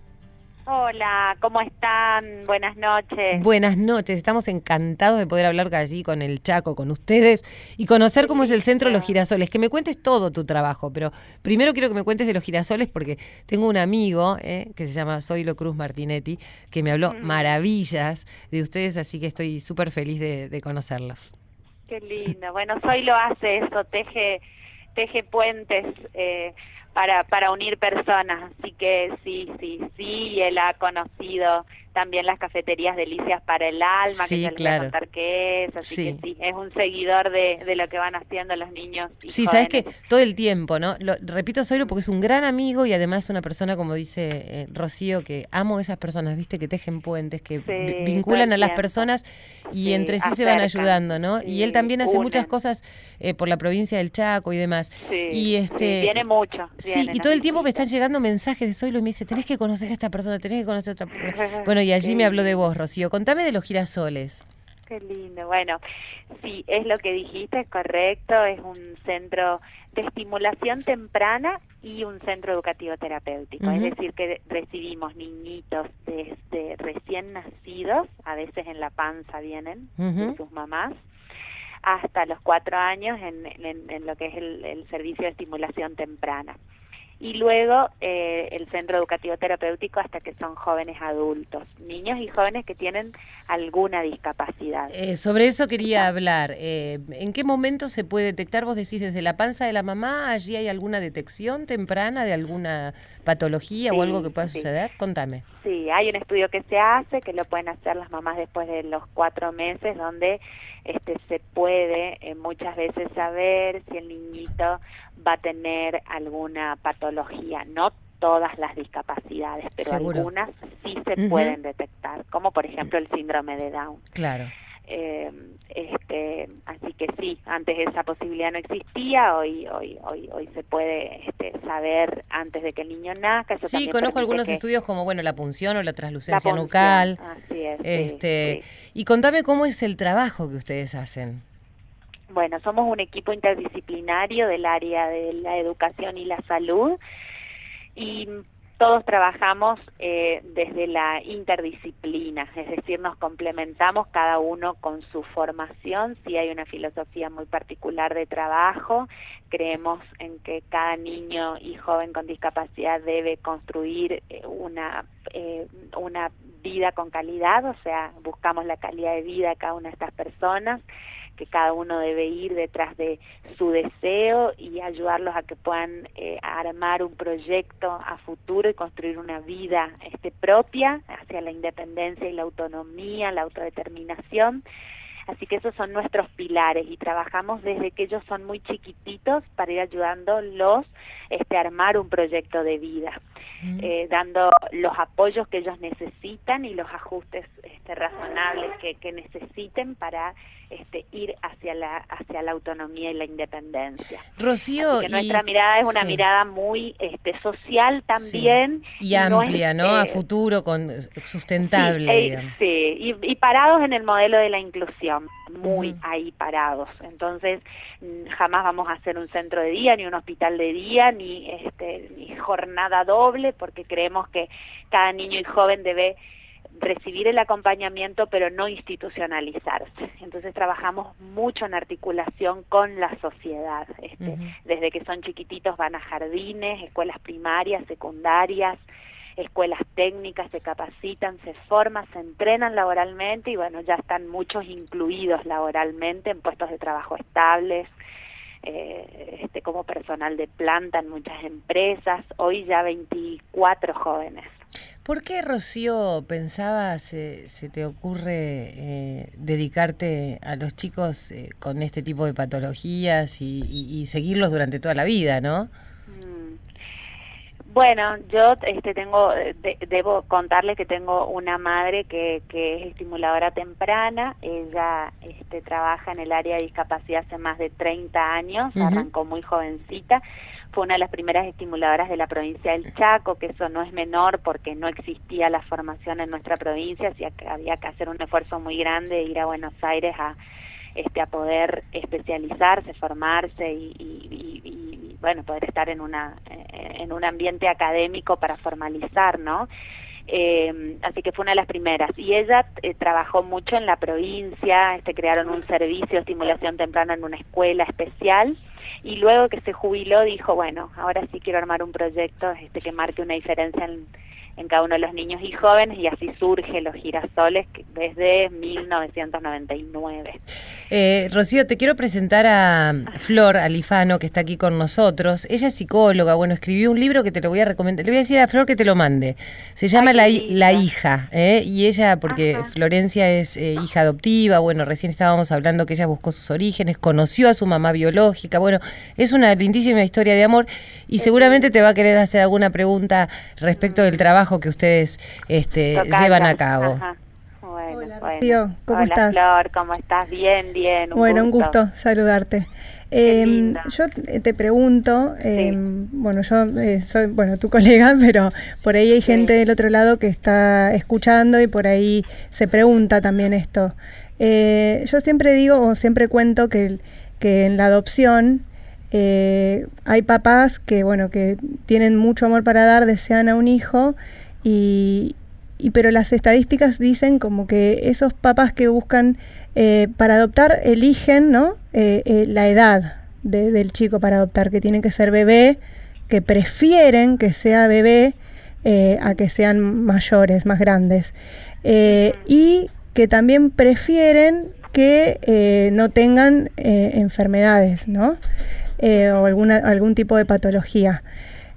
Hola, ¿cómo están? Buenas noches. Buenas noches, estamos encantados de poder hablar allí con el Chaco, con ustedes y conocer cómo es el centro Los Girasoles. Que me cuentes todo tu trabajo, pero primero quiero que me cuentes de Los Girasoles porque tengo un amigo eh, que se llama Zoilo Cruz Martinetti que me habló maravillas de ustedes, así que estoy súper feliz de, de conocerlos. Qué lindo. Bueno, Soy lo hace eso, teje, teje puentes eh, para, para unir personas. Así que sí, sí, sí, él ha conocido también las cafeterías Delicias para el Alma, Sí, que ya les voy claro. a contar qué es. Así Sí. que sí, es un seguidor de, de lo que van haciendo los niños. Y Sí, sabes que todo el tiempo, ¿no? Lo, repito Zoilo porque es un gran amigo y además una persona, como dice eh, Rocío, que amo esas personas, ¿viste? Que tejen puentes, que Sí, vinculan a las personas y entre sí se van ayudando, ¿no? y él también hace muchas cosas eh, por la provincia del Chaco y demás. Sí, y este sí, viene mucho. Sí, y todo el tiempo me están llegando mensajes de Zoilo y me dice, tenés que conocer a esta persona, tenés que conocer a otra persona. Bueno, y allí Qué me habló de vos, Rocío. Contame de los girasoles. Qué lindo. Bueno, sí, es lo que dijiste, es correcto. Es un centro de estimulación temprana y un centro educativo terapéutico. Es decir, que recibimos niñitos desde recién nacidos, a veces en la panza vienen de sus mamás, hasta los cuatro años en, en- en lo que es el, el servicio de estimulación temprana. Y luego eh, el centro educativo terapéutico hasta que son jóvenes adultos, niños y jóvenes que tienen alguna discapacidad. Eh, sobre eso quería hablar. Eh, ¿En qué momento se puede detectar? Vos decís desde la panza de la mamá, allí hay alguna detección temprana de alguna patología o algo que pueda sí. suceder. Contame. Sí, hay un estudio que se hace, que lo pueden hacer las mamás después de los cuatro meses, donde este, se puede eh, muchas veces saber si el niñito va a tener alguna patología. No todas las discapacidades, pero Seguro. algunas sí se pueden detectar, como por ejemplo el síndrome de Down. Claro. Eh, este, así que sí, antes esa posibilidad no existía, hoy hoy hoy hoy se puede este, saber antes de que el niño nazca. Eso Sí, conozco algunos estudios como bueno la punción o la translucencia nucal. Así es, sí, Este, sí. y contame cómo es el trabajo que ustedes hacen. Bueno, somos un equipo interdisciplinario del área de la educación y la salud y todos trabajamos eh, desde la interdisciplina, es decir, nos complementamos cada uno con su formación. Si hay una filosofía muy particular de trabajo, creemos en que cada niño y joven con discapacidad debe construir eh, una, eh, una vida con calidad, o sea, buscamos la calidad de vida de cada una de estas personas, que cada uno debe ir detrás de su deseo y ayudarlos a que puedan eh, armar un proyecto a futuro y construir una vida este, propia hacia la independencia y la autonomía, la autodeterminación. Así que esos son nuestros pilares y trabajamos desde que ellos son muy chiquititos para ir ayudándolos este, a armar un proyecto de vida, eh, dando los apoyos que ellos necesitan y los ajustes este, razonables que, que necesiten para este, ir hacia la hacia la autonomía y la independencia. Rocío, y- nuestra mirada es una sí. mirada muy este, social también y no es, amplia, ¿no? A eh, futuro, con sustentable. Sí, eh, y, y parados en el modelo de la inclusión, muy ahí parados. Entonces, jamás vamos a hacer un centro de día, ni un hospital de día, ni, este, ni jornada doble, porque creemos que cada niño y joven debe recibir el acompañamiento pero no institucionalizarse. Entonces trabajamos mucho en articulación con la sociedad. Este. Desde que son chiquititos van a jardines, escuelas primarias, secundarias, escuelas técnicas, se capacitan, se forman, se entrenan laboralmente y bueno, ya están muchos incluidos laboralmente en puestos de trabajo estables, eh, este, como personal de planta en muchas empresas, hoy ya 24 jóvenes. ¿Por qué, Rocío, pensabas, se, se te ocurre eh, dedicarte a los chicos eh, con este tipo de patologías y, y- y seguirlos durante toda la vida, no? Bueno, yo este, tengo, de- debo contarle que tengo una madre que, que es estimuladora temprana. Ella este, trabaja en el área de discapacidad hace más de 30 años, arrancó muy jovencita. Fue una de las primeras estimuladoras de la provincia del Chaco, que eso no es menor porque no existía la formación en nuestra provincia, así que había que hacer un esfuerzo muy grande, ir a Buenos Aires a, este, a poder especializarse, formarse y, y- y- y, bueno, poder estar en, una, eh, en un ambiente académico para formalizar, ¿no? Eh, así que fue una de las primeras. Y ella eh, trabajó mucho en la provincia, este, crearon un servicio de estimulación temprana en una escuela especial. Y luego que se jubiló dijo, bueno, ahora sí quiero armar un proyecto este, que marque una diferencia en, en cada uno de los niños y jóvenes y así surge Los Girasoles desde 1999. Eh, Rocío, te quiero presentar a Flor Alifano, que está aquí con nosotros. Ella es psicóloga, bueno, escribió un libro que te lo voy a recomendar. Le voy a decir a Flor que te lo mande. Se llama Ay, La, hija, ¿eh? y ella, porque Ajá. Florencia es eh, hija adoptiva, bueno, recién estábamos hablando que ella buscó sus orígenes, conoció a su mamá biológica, bueno, es una lindísima historia de amor y seguramente te va a querer hacer alguna pregunta respecto del trabajo que ustedes este, llevan a cabo. Ajá. Bueno, Hola, bueno. Rocío, ¿cómo Hola, estás? Flor, ¿cómo estás? Bien, bien. Un bueno, gusto. un gusto saludarte. Eh, linda. yo te pregunto, eh, Sí. bueno, yo eh, soy, bueno, tu colega, pero por ahí hay Sí. gente del otro lado que está escuchando y por ahí se pregunta también esto. Eh, yo siempre digo o siempre cuento que en la adopción eh, hay papás que, bueno, que tienen mucho amor para dar, desean a un hijo y, pero las estadísticas dicen como que esos papás que buscan eh, para adoptar eligen ¿no? Eh, eh, la edad de- del chico para adoptar, que tiene que ser bebé, que prefieren que sea bebé eh, a que sean mayores, más grandes. Y que también prefieren que no tengan enfermedades, ¿no? Eh, o alguna, algún tipo de patología.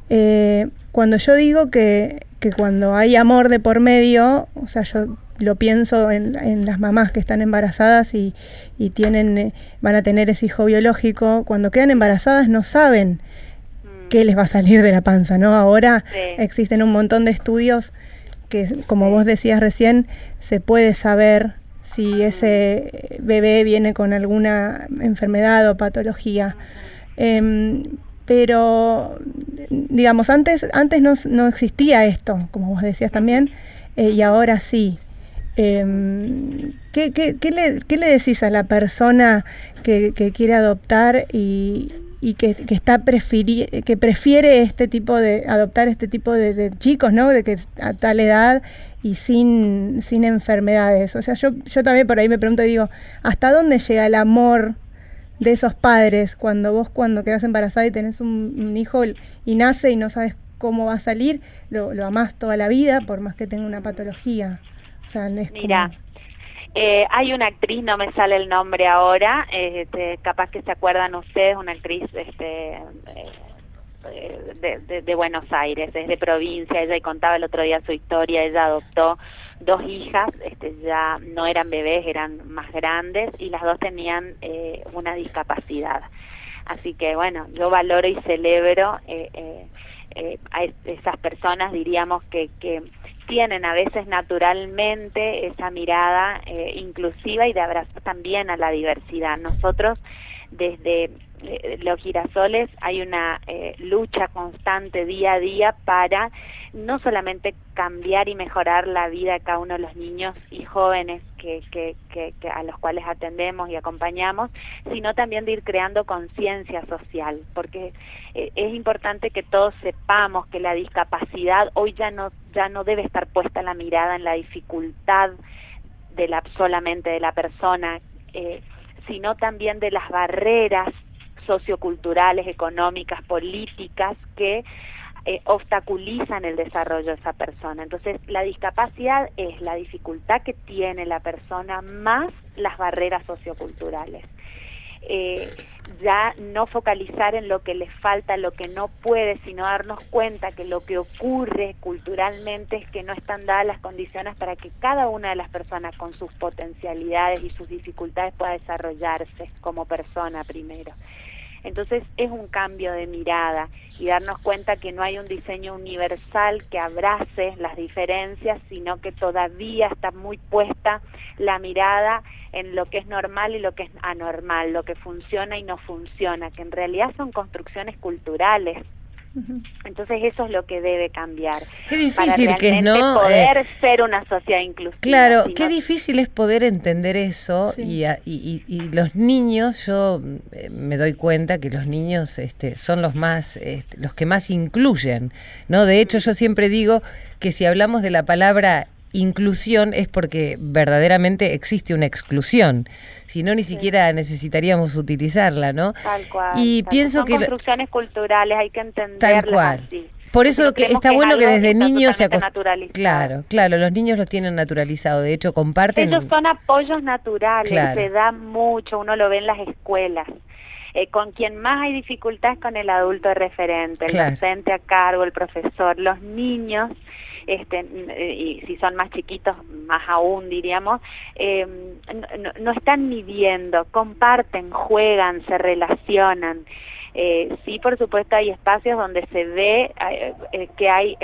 Eh, cuando yo digo que, que cuando hay amor de por medio, o sea, yo lo pienso en, en las mamás que están embarazadas y, y tienen, eh, van a tener ese hijo biológico, cuando quedan embarazadas no saben Mm, qué les va a salir de la panza, ¿no? Ahora Sí. existen un montón de estudios que, como vos decías recién, se puede saber si ese bebé viene con alguna enfermedad o patología. Em, pero, digamos, antes, antes no, no existía esto, como vos decías también, eh, y ahora sí. Em, ¿qué, qué, qué le, qué le decís a la persona que, que quiere adoptar y, y que, que está prefiri- que prefiere este tipo de adoptar este tipo de, chicos, ¿no? De que a tal edad y sin, sin enfermedades. O sea, yo, yo también por ahí me pregunto y digo, ¿hasta dónde llega el amor de esos padres cuando vos cuando quedas embarazada y tenés un, hijo y nace y no sabes cómo va a salir, lo, lo amás toda la vida, por más que tenga una patología. O sea, Mira, eh, hay una actriz, no me sale el nombre ahora, este, capaz que se acuerdan ustedes, una actriz este, eh, de, de- de Buenos Aires, es de provincia, ella contaba el otro día su historia, ella adoptó dos hijas, este, ya no eran bebés, eran más grandes y las dos tenían eh, una discapacidad. Así que bueno, yo valoro y celebro eh, eh, eh, a es- esas personas, diríamos que, que tienen a veces naturalmente esa mirada eh, inclusiva y de abrazar también a la diversidad. Nosotros desde eh, los girasoles hay una lucha constante día a día para no solamente cambiar y mejorar la vida de cada uno de los niños y jóvenes que, a los cuales atendemos y acompañamos, sino también de ir creando conciencia social, porque eh, es importante que todos sepamos que la discapacidad hoy ya no ya no debe estar puesta la mirada en la dificultad de la solamente de la persona, eh, sino también de las barreras socioculturales, económicas, políticas que eh, obstaculizan el desarrollo de esa persona. Entonces, la discapacidad es la dificultad que tiene la persona más las barreras socioculturales. Eh, ya no focalizar en lo que le falta, lo que no puede, sino darnos cuenta que lo que ocurre culturalmente es que no están dadas las condiciones para que cada una de las personas con sus potencialidades y sus dificultades pueda desarrollarse como persona primero. Entonces es un cambio de mirada y darnos cuenta que no hay un diseño universal que abrace las diferencias, sino que todavía está muy puesta la mirada en lo que es normal y lo que es anormal, lo que funciona y no funciona, que en realidad son construcciones culturales. Entonces eso es lo que debe cambiar. Qué para difícil que es, ¿no? Poder Eh, ser una sociedad inclusiva. Claro, qué difícil es poder entender eso Sí. y, a- y- y- y los niños, yo eh, me doy cuenta que los niños este, son los más, este, los que más incluyen, ¿no? De hecho, yo siempre digo que si hablamos de la palabra inclusión es porque verdaderamente existe una exclusión, si no ni siquiera necesitaríamos utilizarla, ¿no? Tal cual. Y tal- pienso son que construcciones culturales, hay que Tal entenderlas cual. así. Por eso que está es bueno que desde está niños se naturalizado. Claro, claro, los niños los tienen naturalizado, de hecho comparten Ellos son apoyos naturales, Claro. se da mucho, uno lo ve en las escuelas. Eh, con quien más hay dificultades con el adulto referente, el Claro. docente a cargo, el profesor, los niños, este, eh, y si son más chiquitos, más aún diríamos, eh, no, no- están midiendo, comparten, juegan, se relacionan. Eh, sí, por supuesto, hay espacios donde se ve eh, eh, que hay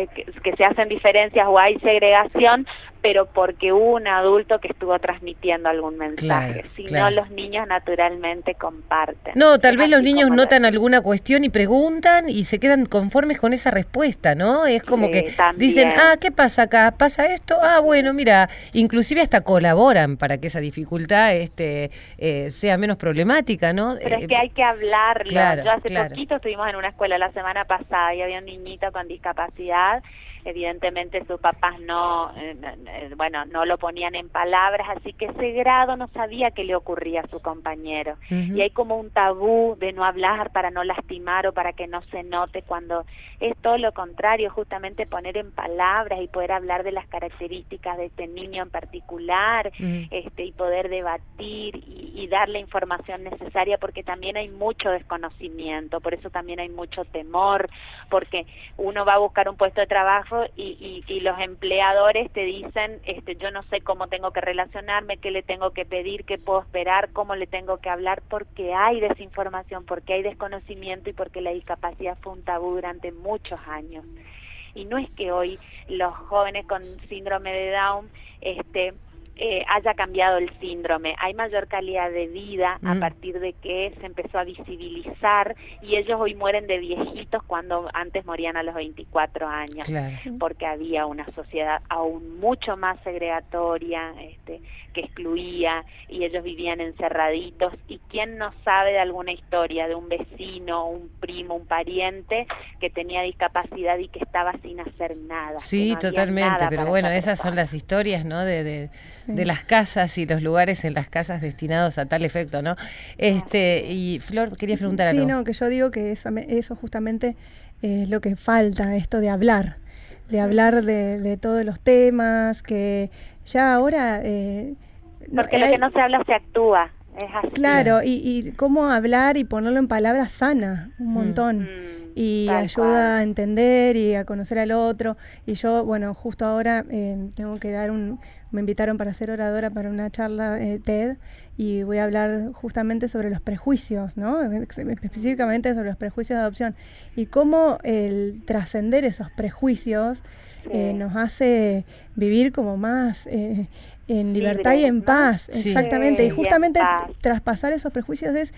que se hacen diferencias o hay segregación, pero porque hubo un adulto que estuvo transmitiendo algún mensaje. Claro, si claro. no, los niños naturalmente comparten. No, tal Es vez los niños notan alguna cuestión y preguntan y se quedan conformes con esa respuesta, ¿no? Es como Sí, que también. dicen, ah, ¿qué pasa acá? ¿Pasa esto? Ah, bueno, mira, inclusive hasta colaboran para que esa dificultad este, eh, sea menos problemática, ¿no? Pero Eh, es que hay que hablarlo. claro, Yo hace poquito estuvimos en una escuela la semana pasada y había un niñito con discapacidad. Evidentemente sus papás no, eh, eh, bueno, no lo ponían en palabras, así que ese grado no sabía qué le ocurría a su compañero. Y hay como un tabú de no hablar para no lastimar o para que no se note cuando es todo lo contrario, justamente poner en palabras y poder hablar de las características de este niño en particular Ujú. este, y poder debatir y, y dar la información necesaria porque también hay mucho desconocimiento, por eso también hay mucho temor, porque uno va a buscar un puesto de trabajo y, y, y los empleadores te dicen, este, yo no sé cómo tengo que relacionarme, qué le tengo que pedir, qué puedo esperar, cómo le tengo que hablar, porque hay desinformación, porque hay desconocimiento y porque la discapacidad fue un tabú durante muchos años. Y no es que hoy los jóvenes con síndrome de Down este, eh, haya cambiado el síndrome. Hay mayor calidad de vida a Mm. partir de que se empezó a visibilizar y ellos hoy mueren de viejitos cuando antes morían a los 24 años Claro. porque había una sociedad aún mucho más segregatoria, este, que excluía y ellos vivían encerraditos. ¿Y quién no sabe de alguna historia de un vecino, un primo, un pariente que tenía discapacidad y que estaba sin hacer nada? Sí, no totalmente, nada pero bueno, esa esas son las historias, ¿no? De, de, de las casas y los lugares en las casas destinados a tal efecto, ¿no? Este, y Flor, querías preguntar Sí, algo. no, que yo digo que eso justamente es lo que falta, esto de hablar, de hablar de, de todos los temas, que ya ahora... eh, no- Porque lo hay- que no se habla se actúa. Es así. Claro, y, y cómo hablar y ponerlo en palabras sana, un montón. Mm, Y tal ayuda cual. a entender y a conocer al otro. Y yo, bueno, justo ahora eh, tengo que dar un... Me invitaron para ser oradora para una charla eh, TED y voy a hablar justamente sobre los prejuicios, ¿no? Específicamente sobre los prejuicios de adopción. Y cómo el trascender esos prejuicios eh, Sí. nos hace vivir como más eh, en libertad y en ¿no? paz. Sí. Exactamente. Sí, y y en justamente traspasar esos prejuicios es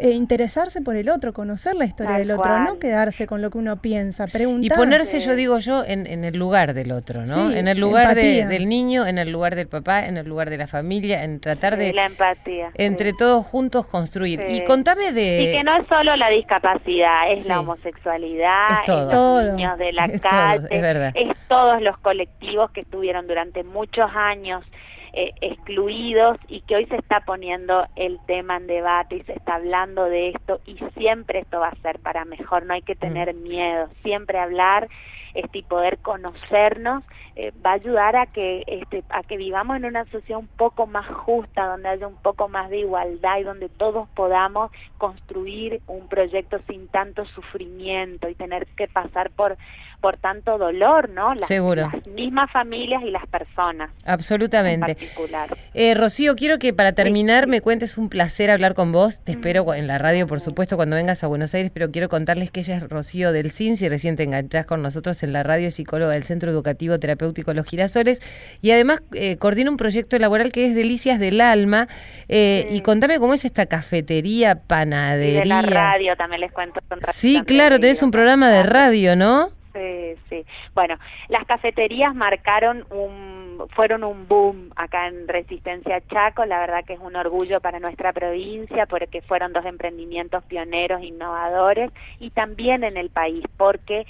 eh, interesarse por el otro, conocer la historia Tal del otro, no quedarse con lo que uno piensa, Y preguntar. ponerse, yo digo yo, en, en el lugar del otro, ¿no? Sí, en el lugar de- del niño, en el lugar del papá, en el lugar de la familia, en tratar Sí, de la empatía. entre sí. todos juntos construir. Sí. Y contame de... Y que no es solo la discapacidad, es Sí. la homosexualidad, Es todo. los Todo. niños de la Es todo, es verdad. es todos los colectivos que estuvieron durante muchos años eh, excluidos y que hoy se está poniendo el tema en debate y se está hablando de esto y siempre esto va a ser para mejor, no hay que tener miedo, siempre hablar este, y poder conocernos eh, va a ayudar a que este, a que vivamos en una sociedad un poco más justa, donde haya un poco más de igualdad y donde todos podamos construir un proyecto sin tanto sufrimiento y tener que pasar por por tanto dolor, ¿no? Las, Seguro. las mismas familias y las personas en Absolutamente. particular. Eh, Rocío, quiero que para terminar me cuentes un placer hablar con vos. Te espero cu- en la radio, por supuesto, cuando vengas a Buenos Aires, pero quiero contarles que ella es Rocío del CIN, si recién te enganchás con nosotros en la radio, es psicóloga del Centro Educativo Terapéutico Los Girasoles, y además eh, coordina un proyecto laboral que es Delicias del Alma. Eh, Y contame cómo es esta cafetería, Y panadería. de la radio también les cuento. Sí, claro, tenés un programa de radio, ¿no? Sí, sí. Bueno, las cafeterías marcaron un, fueron un boom acá en Resistencia Chaco. La verdad que es un orgullo para nuestra provincia porque fueron dos emprendimientos pioneros, innovadores y también en el país porque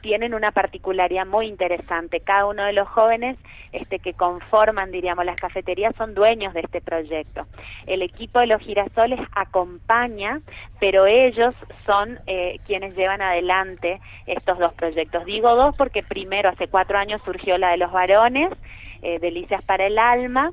tienen una particularidad muy interesante. Cada uno de los jóvenes este, que conforman, diríamos, las cafeterías son dueños de este proyecto. El equipo de los girasoles acompaña, pero ellos son eh, quienes llevan adelante estos dos proyectos. Digo dos porque primero, hace cuatro años, surgió la de los varones, eh, Delicias para el Alma,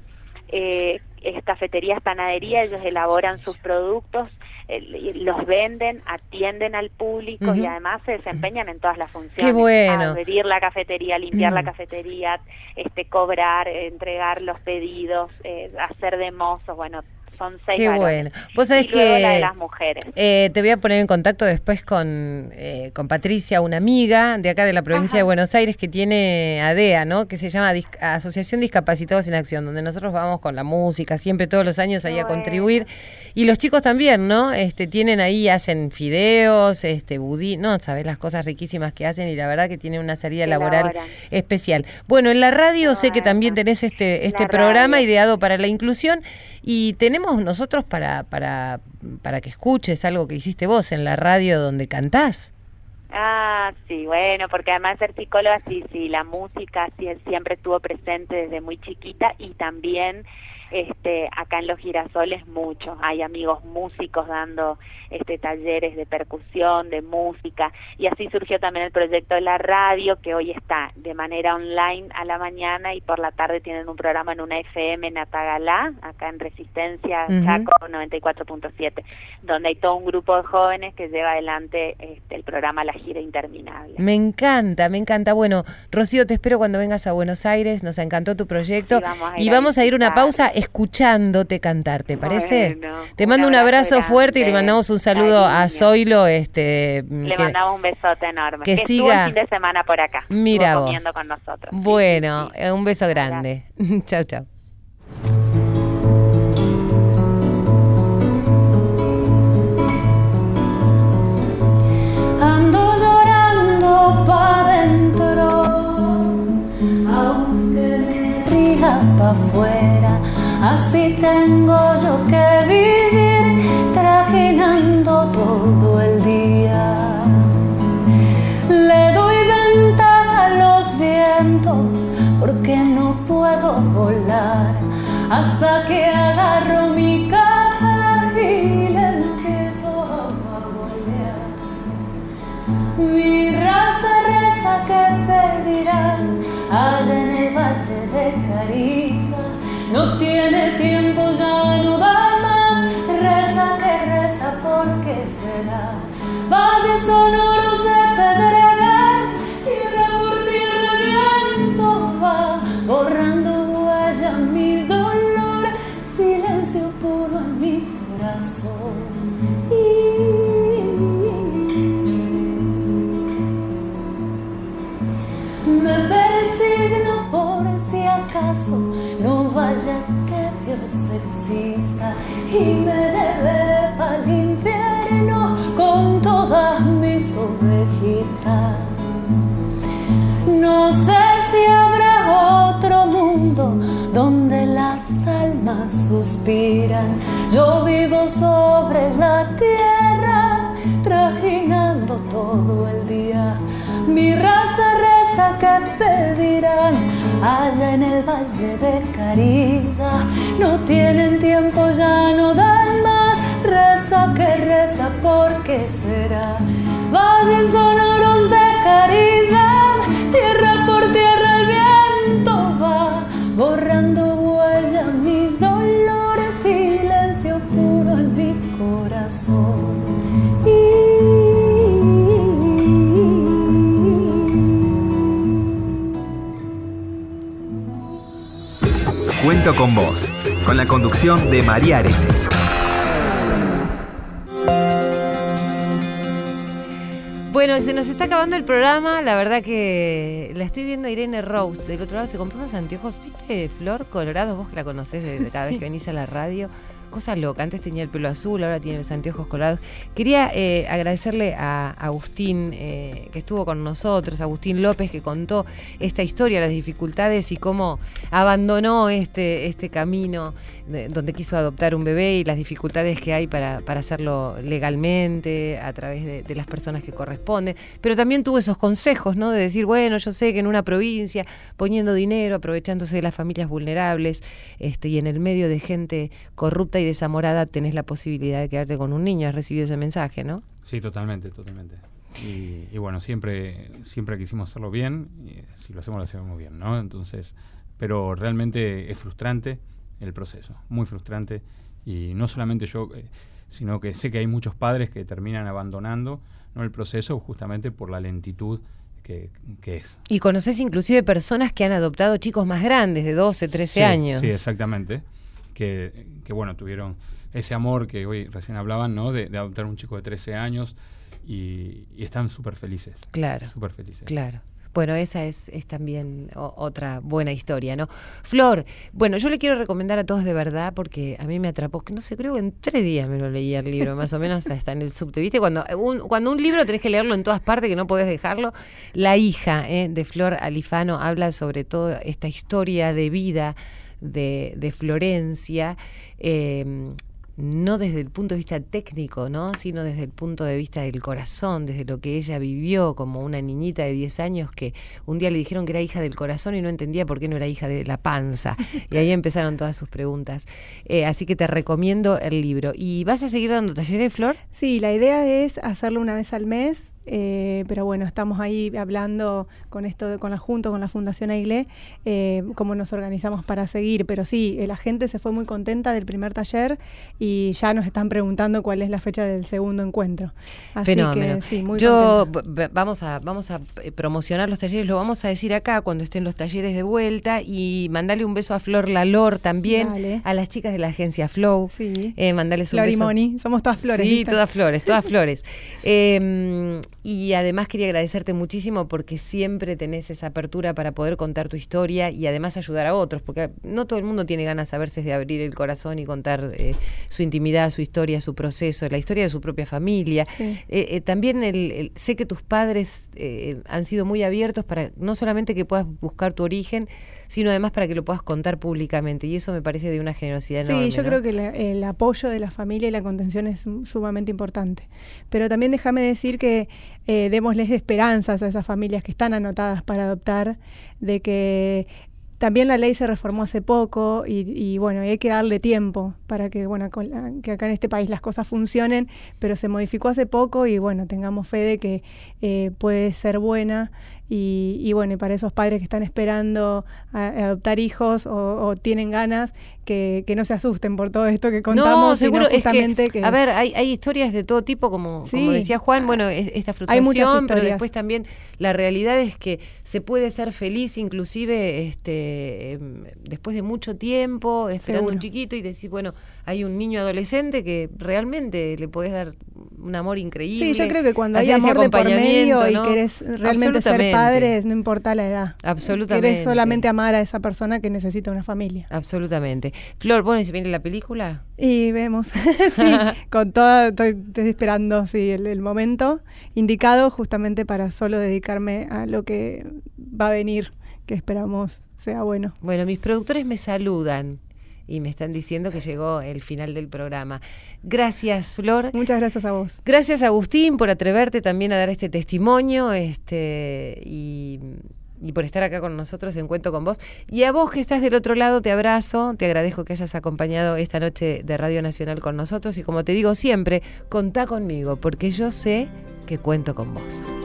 eh, es cafetería, es panadería, ellos elaboran sus productos, eh, los venden, atienden al público y además se desempeñan en todas las funciones. Qué bueno. Abrir la cafetería, limpiar la cafetería, este, cobrar, eh, entregar los pedidos, eh, hacer de mozos, bueno, son seis Qué varones. bueno. Vos sabés y luego la que- de las mujeres. Eh, te voy a poner en contacto después con, eh, con Patricia, una amiga de acá de la provincia Ajá. de Buenos Aires que tiene ADEA, ¿no? Que se llama Dis- Asociación Discapacitados en Acción, donde nosotros vamos con la música, siempre todos los años ahí a contribuir. Y los chicos también, ¿no? Este, tienen ahí, hacen fideos, este, budí, no, sabes las cosas riquísimas que hacen y la verdad que tienen una salida Que laboral especial. Bueno, en la radio sé que también tenés este, este La programa radio. ideado para la inclusión y tenemos nosotros para, para, para que escuches algo que hiciste vos en la radio donde cantás. Ah, sí, bueno, porque además de ser psicóloga, sí, sí, la música sí, siempre estuvo presente desde muy chiquita y también este, acá en Los Girasoles mucho. Hay amigos músicos dando este, talleres de percusión, de música y así surgió también el proyecto de la radio que hoy está de manera online a la mañana y por la tarde tienen un programa en una FM en Atagalá, acá en Resistencia Ujú. Chaco 94.7, donde hay todo un grupo de jóvenes que lleva adelante este, el programa La Gira Interminable. Me encanta, me encanta. Bueno, Rocío, te espero cuando vengas a Buenos Aires. Nos encantó tu proyecto. Sí, vamos y vamos a ir a una pausa escuchándote cantar, ¿te parece? Bueno, te mando un abrazo, fuerte y le mandamos un saludo a. Zoilo. Este, Le que- mandamos un besote enorme. que siga- el fin de semana por acá. Mira vos. comiendo con nosotros. Bueno, sí, sí. eh, un beso grande. chau, chau. Ando llorando pa' dentro, aunque me ría pa' afuera. Así tengo yo que vivir trajinando todo el día. Le doy ventaja a los vientos porque no puedo volar hasta que agarro mi caja y la empiezo a magolear. Mi raza reza que perdirán allá en el valle de Caribe no tiene tiempo, ya no da allá en el valle de Cariba. No tienen tiempo, ya no dan más. Reza que reza, porque será? Con vos, con la conducción de María Areces. Bueno, se nos está acabando el programa. La verdad que la estoy viendo a Irene Rose. Del otro lado se compró unos anteojos, ¿viste? Flor Colorado, vos que la conocés de cada vez que venís a la radio. Cosa loca. Antes tenía el pelo azul, ahora tiene los anteojos colorados. Quería eh, agradecerle a Agustín eh, que estuvo con nosotros, Agustín López, que contó esta historia, las dificultades y cómo abandonó este, este camino de- donde quiso adoptar un bebé y las dificultades que hay para, para hacerlo legalmente, a través de, de las personas que corresponden. Pero también tuvo esos consejos, ¿no? De decir, bueno, yo sé que en una provincia, poniendo dinero, aprovechándose de las familias vulnerables, este, y en el medio de gente corrupta y desamorada, tenés la posibilidad de quedarte con un niño. Has recibido ese mensaje, ¿no? Sí, totalmente, totalmente. Y, y bueno, siempre, siempre quisimos hacerlo bien, y si lo hacemos, lo hacemos bien, ¿no? Entonces, pero realmente es frustrante el proceso, muy frustrante. Y no solamente yo, eh, sino que sé que hay muchos padres que terminan abandonando ¿no? el proceso justamente por la lentitud que, que es. Y conoces inclusive personas que han adoptado chicos más grandes, de 12, 13 Sí, años. Sí, exactamente. Que, que, bueno, tuvieron ese amor que hoy recién hablaban, ¿no? De, de adoptar un chico de 13 años y, y están súper felices. Claro. Súper felices. Claro. Bueno, esa es, es también o- otra buena historia, ¿no? Flor, bueno, yo le quiero recomendar a todos de verdad porque a mí me atrapó, que no sé, creo que en tres días me lo leí el libro, más o menos hasta en el subte. ¿Viste? Cuando un, cuando un libro tenés que leerlo en todas partes, que no podés dejarlo. La hija eh, de Flor Alifano habla sobre todo esta historia de vida de, de Florencia. eh, no desde el punto de vista técnico, ¿no? sino desde el punto de vista del corazón, desde lo que ella vivió como una niñita de 10 años que un día le dijeron que era hija del corazón y no entendía por qué no era hija de la panza. Y ahí empezaron todas sus preguntas. Eh, así que te recomiendo el libro. ¿Y vas a seguir dando talleres, Flor? Sí, la idea es hacerlo una vez al mes, eh, pero bueno, estamos ahí hablando con esto, de- con la Junta, con la Fundación Aigle, eh, cómo nos organizamos para seguir. Pero sí, eh, la gente se fue muy contenta del primer taller y ya nos están preguntando cuál es la fecha del segundo encuentro. Así Fenómeno. que sí, muy Yo vamos a vamos a promocionar los talleres, lo vamos a decir acá cuando estén los talleres de vuelta y mandarle un beso a Flor Lalor también, Dale. a las chicas de la agencia Flow. Sí. Eh, mandarles un Flor y beso. Moni, somos todas flores. Sí, ¿viste? todas flores, todas flores. Y además quería agradecerte muchísimo porque siempre tenés esa apertura para poder contar tu historia y además ayudar a otros, porque no todo el mundo tiene ganas a veces de abrir el corazón y contar eh, su intimidad, su historia, su proceso, la historia de su propia familia. Sí. Eh, eh, también el- el- sé que tus padres han sido muy abiertos para no solamente que puedas buscar tu origen, sino además para que lo puedas contar públicamente. Y eso me parece de una generosidad Sí, enorme. yo ¿no? creo que la- el apoyo de la familia y la contención es sumamente importante. Pero también déjame decir que eh, démosles esperanzas a esas familias que están anotadas para adoptar, de que también la ley se reformó hace poco y, y, bueno, hay que darle tiempo para que, bueno, que acá en este país las cosas funcionen, pero se modificó hace poco y bueno, tengamos fe de que eh, puede ser buena Y, y bueno, y para esos padres que están esperando a- adoptar hijos o tienen ganas, que, que no se asusten por todo esto que contamos. no, seguro es que, a ver, hay, hay historias de todo tipo, como, Sí. como decía Juan, bueno, es- esta frustración, pero después también la realidad es que se puede ser feliz inclusive este em, después de mucho tiempo, esperando un Seguro. chiquito y decir, bueno, hay un niño adolescente que realmente le podés dar un amor increíble. Sí, yo creo que cuando hay amor de por medio y ¿no? querés realmente ser padres, no importa la edad. Absolutamente. Querés solamente amar a esa persona que necesita una familia. Absolutamente. Flor, bueno, ¿y se viene la película? Y vemos, sí, con toda, estoy, estoy esperando sí, el, el momento indicado justamente para solo dedicarme a lo que va a venir, que esperamos sea bueno. Bueno, mis productores me saludan y me están diciendo que llegó el final del programa. Gracias, Flor. Muchas gracias a vos. Gracias, Agustín, por atreverte también a dar este testimonio este, y, y por estar acá con nosotros en Cuento con Vos. Y a vos que estás del otro lado, te abrazo, te agradezco que hayas acompañado esta noche de Radio Nacional con nosotros y como te digo siempre, contá conmigo, porque yo sé que cuento con vos.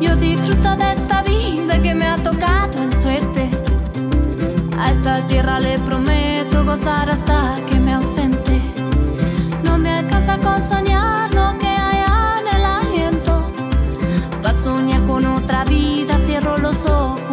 Yo disfruto de esta vida que me ha tocado en suerte. A esta tierra le prometo gozar hasta que me ausente. No me alcanza con soñar con otra vida cierro los ojos.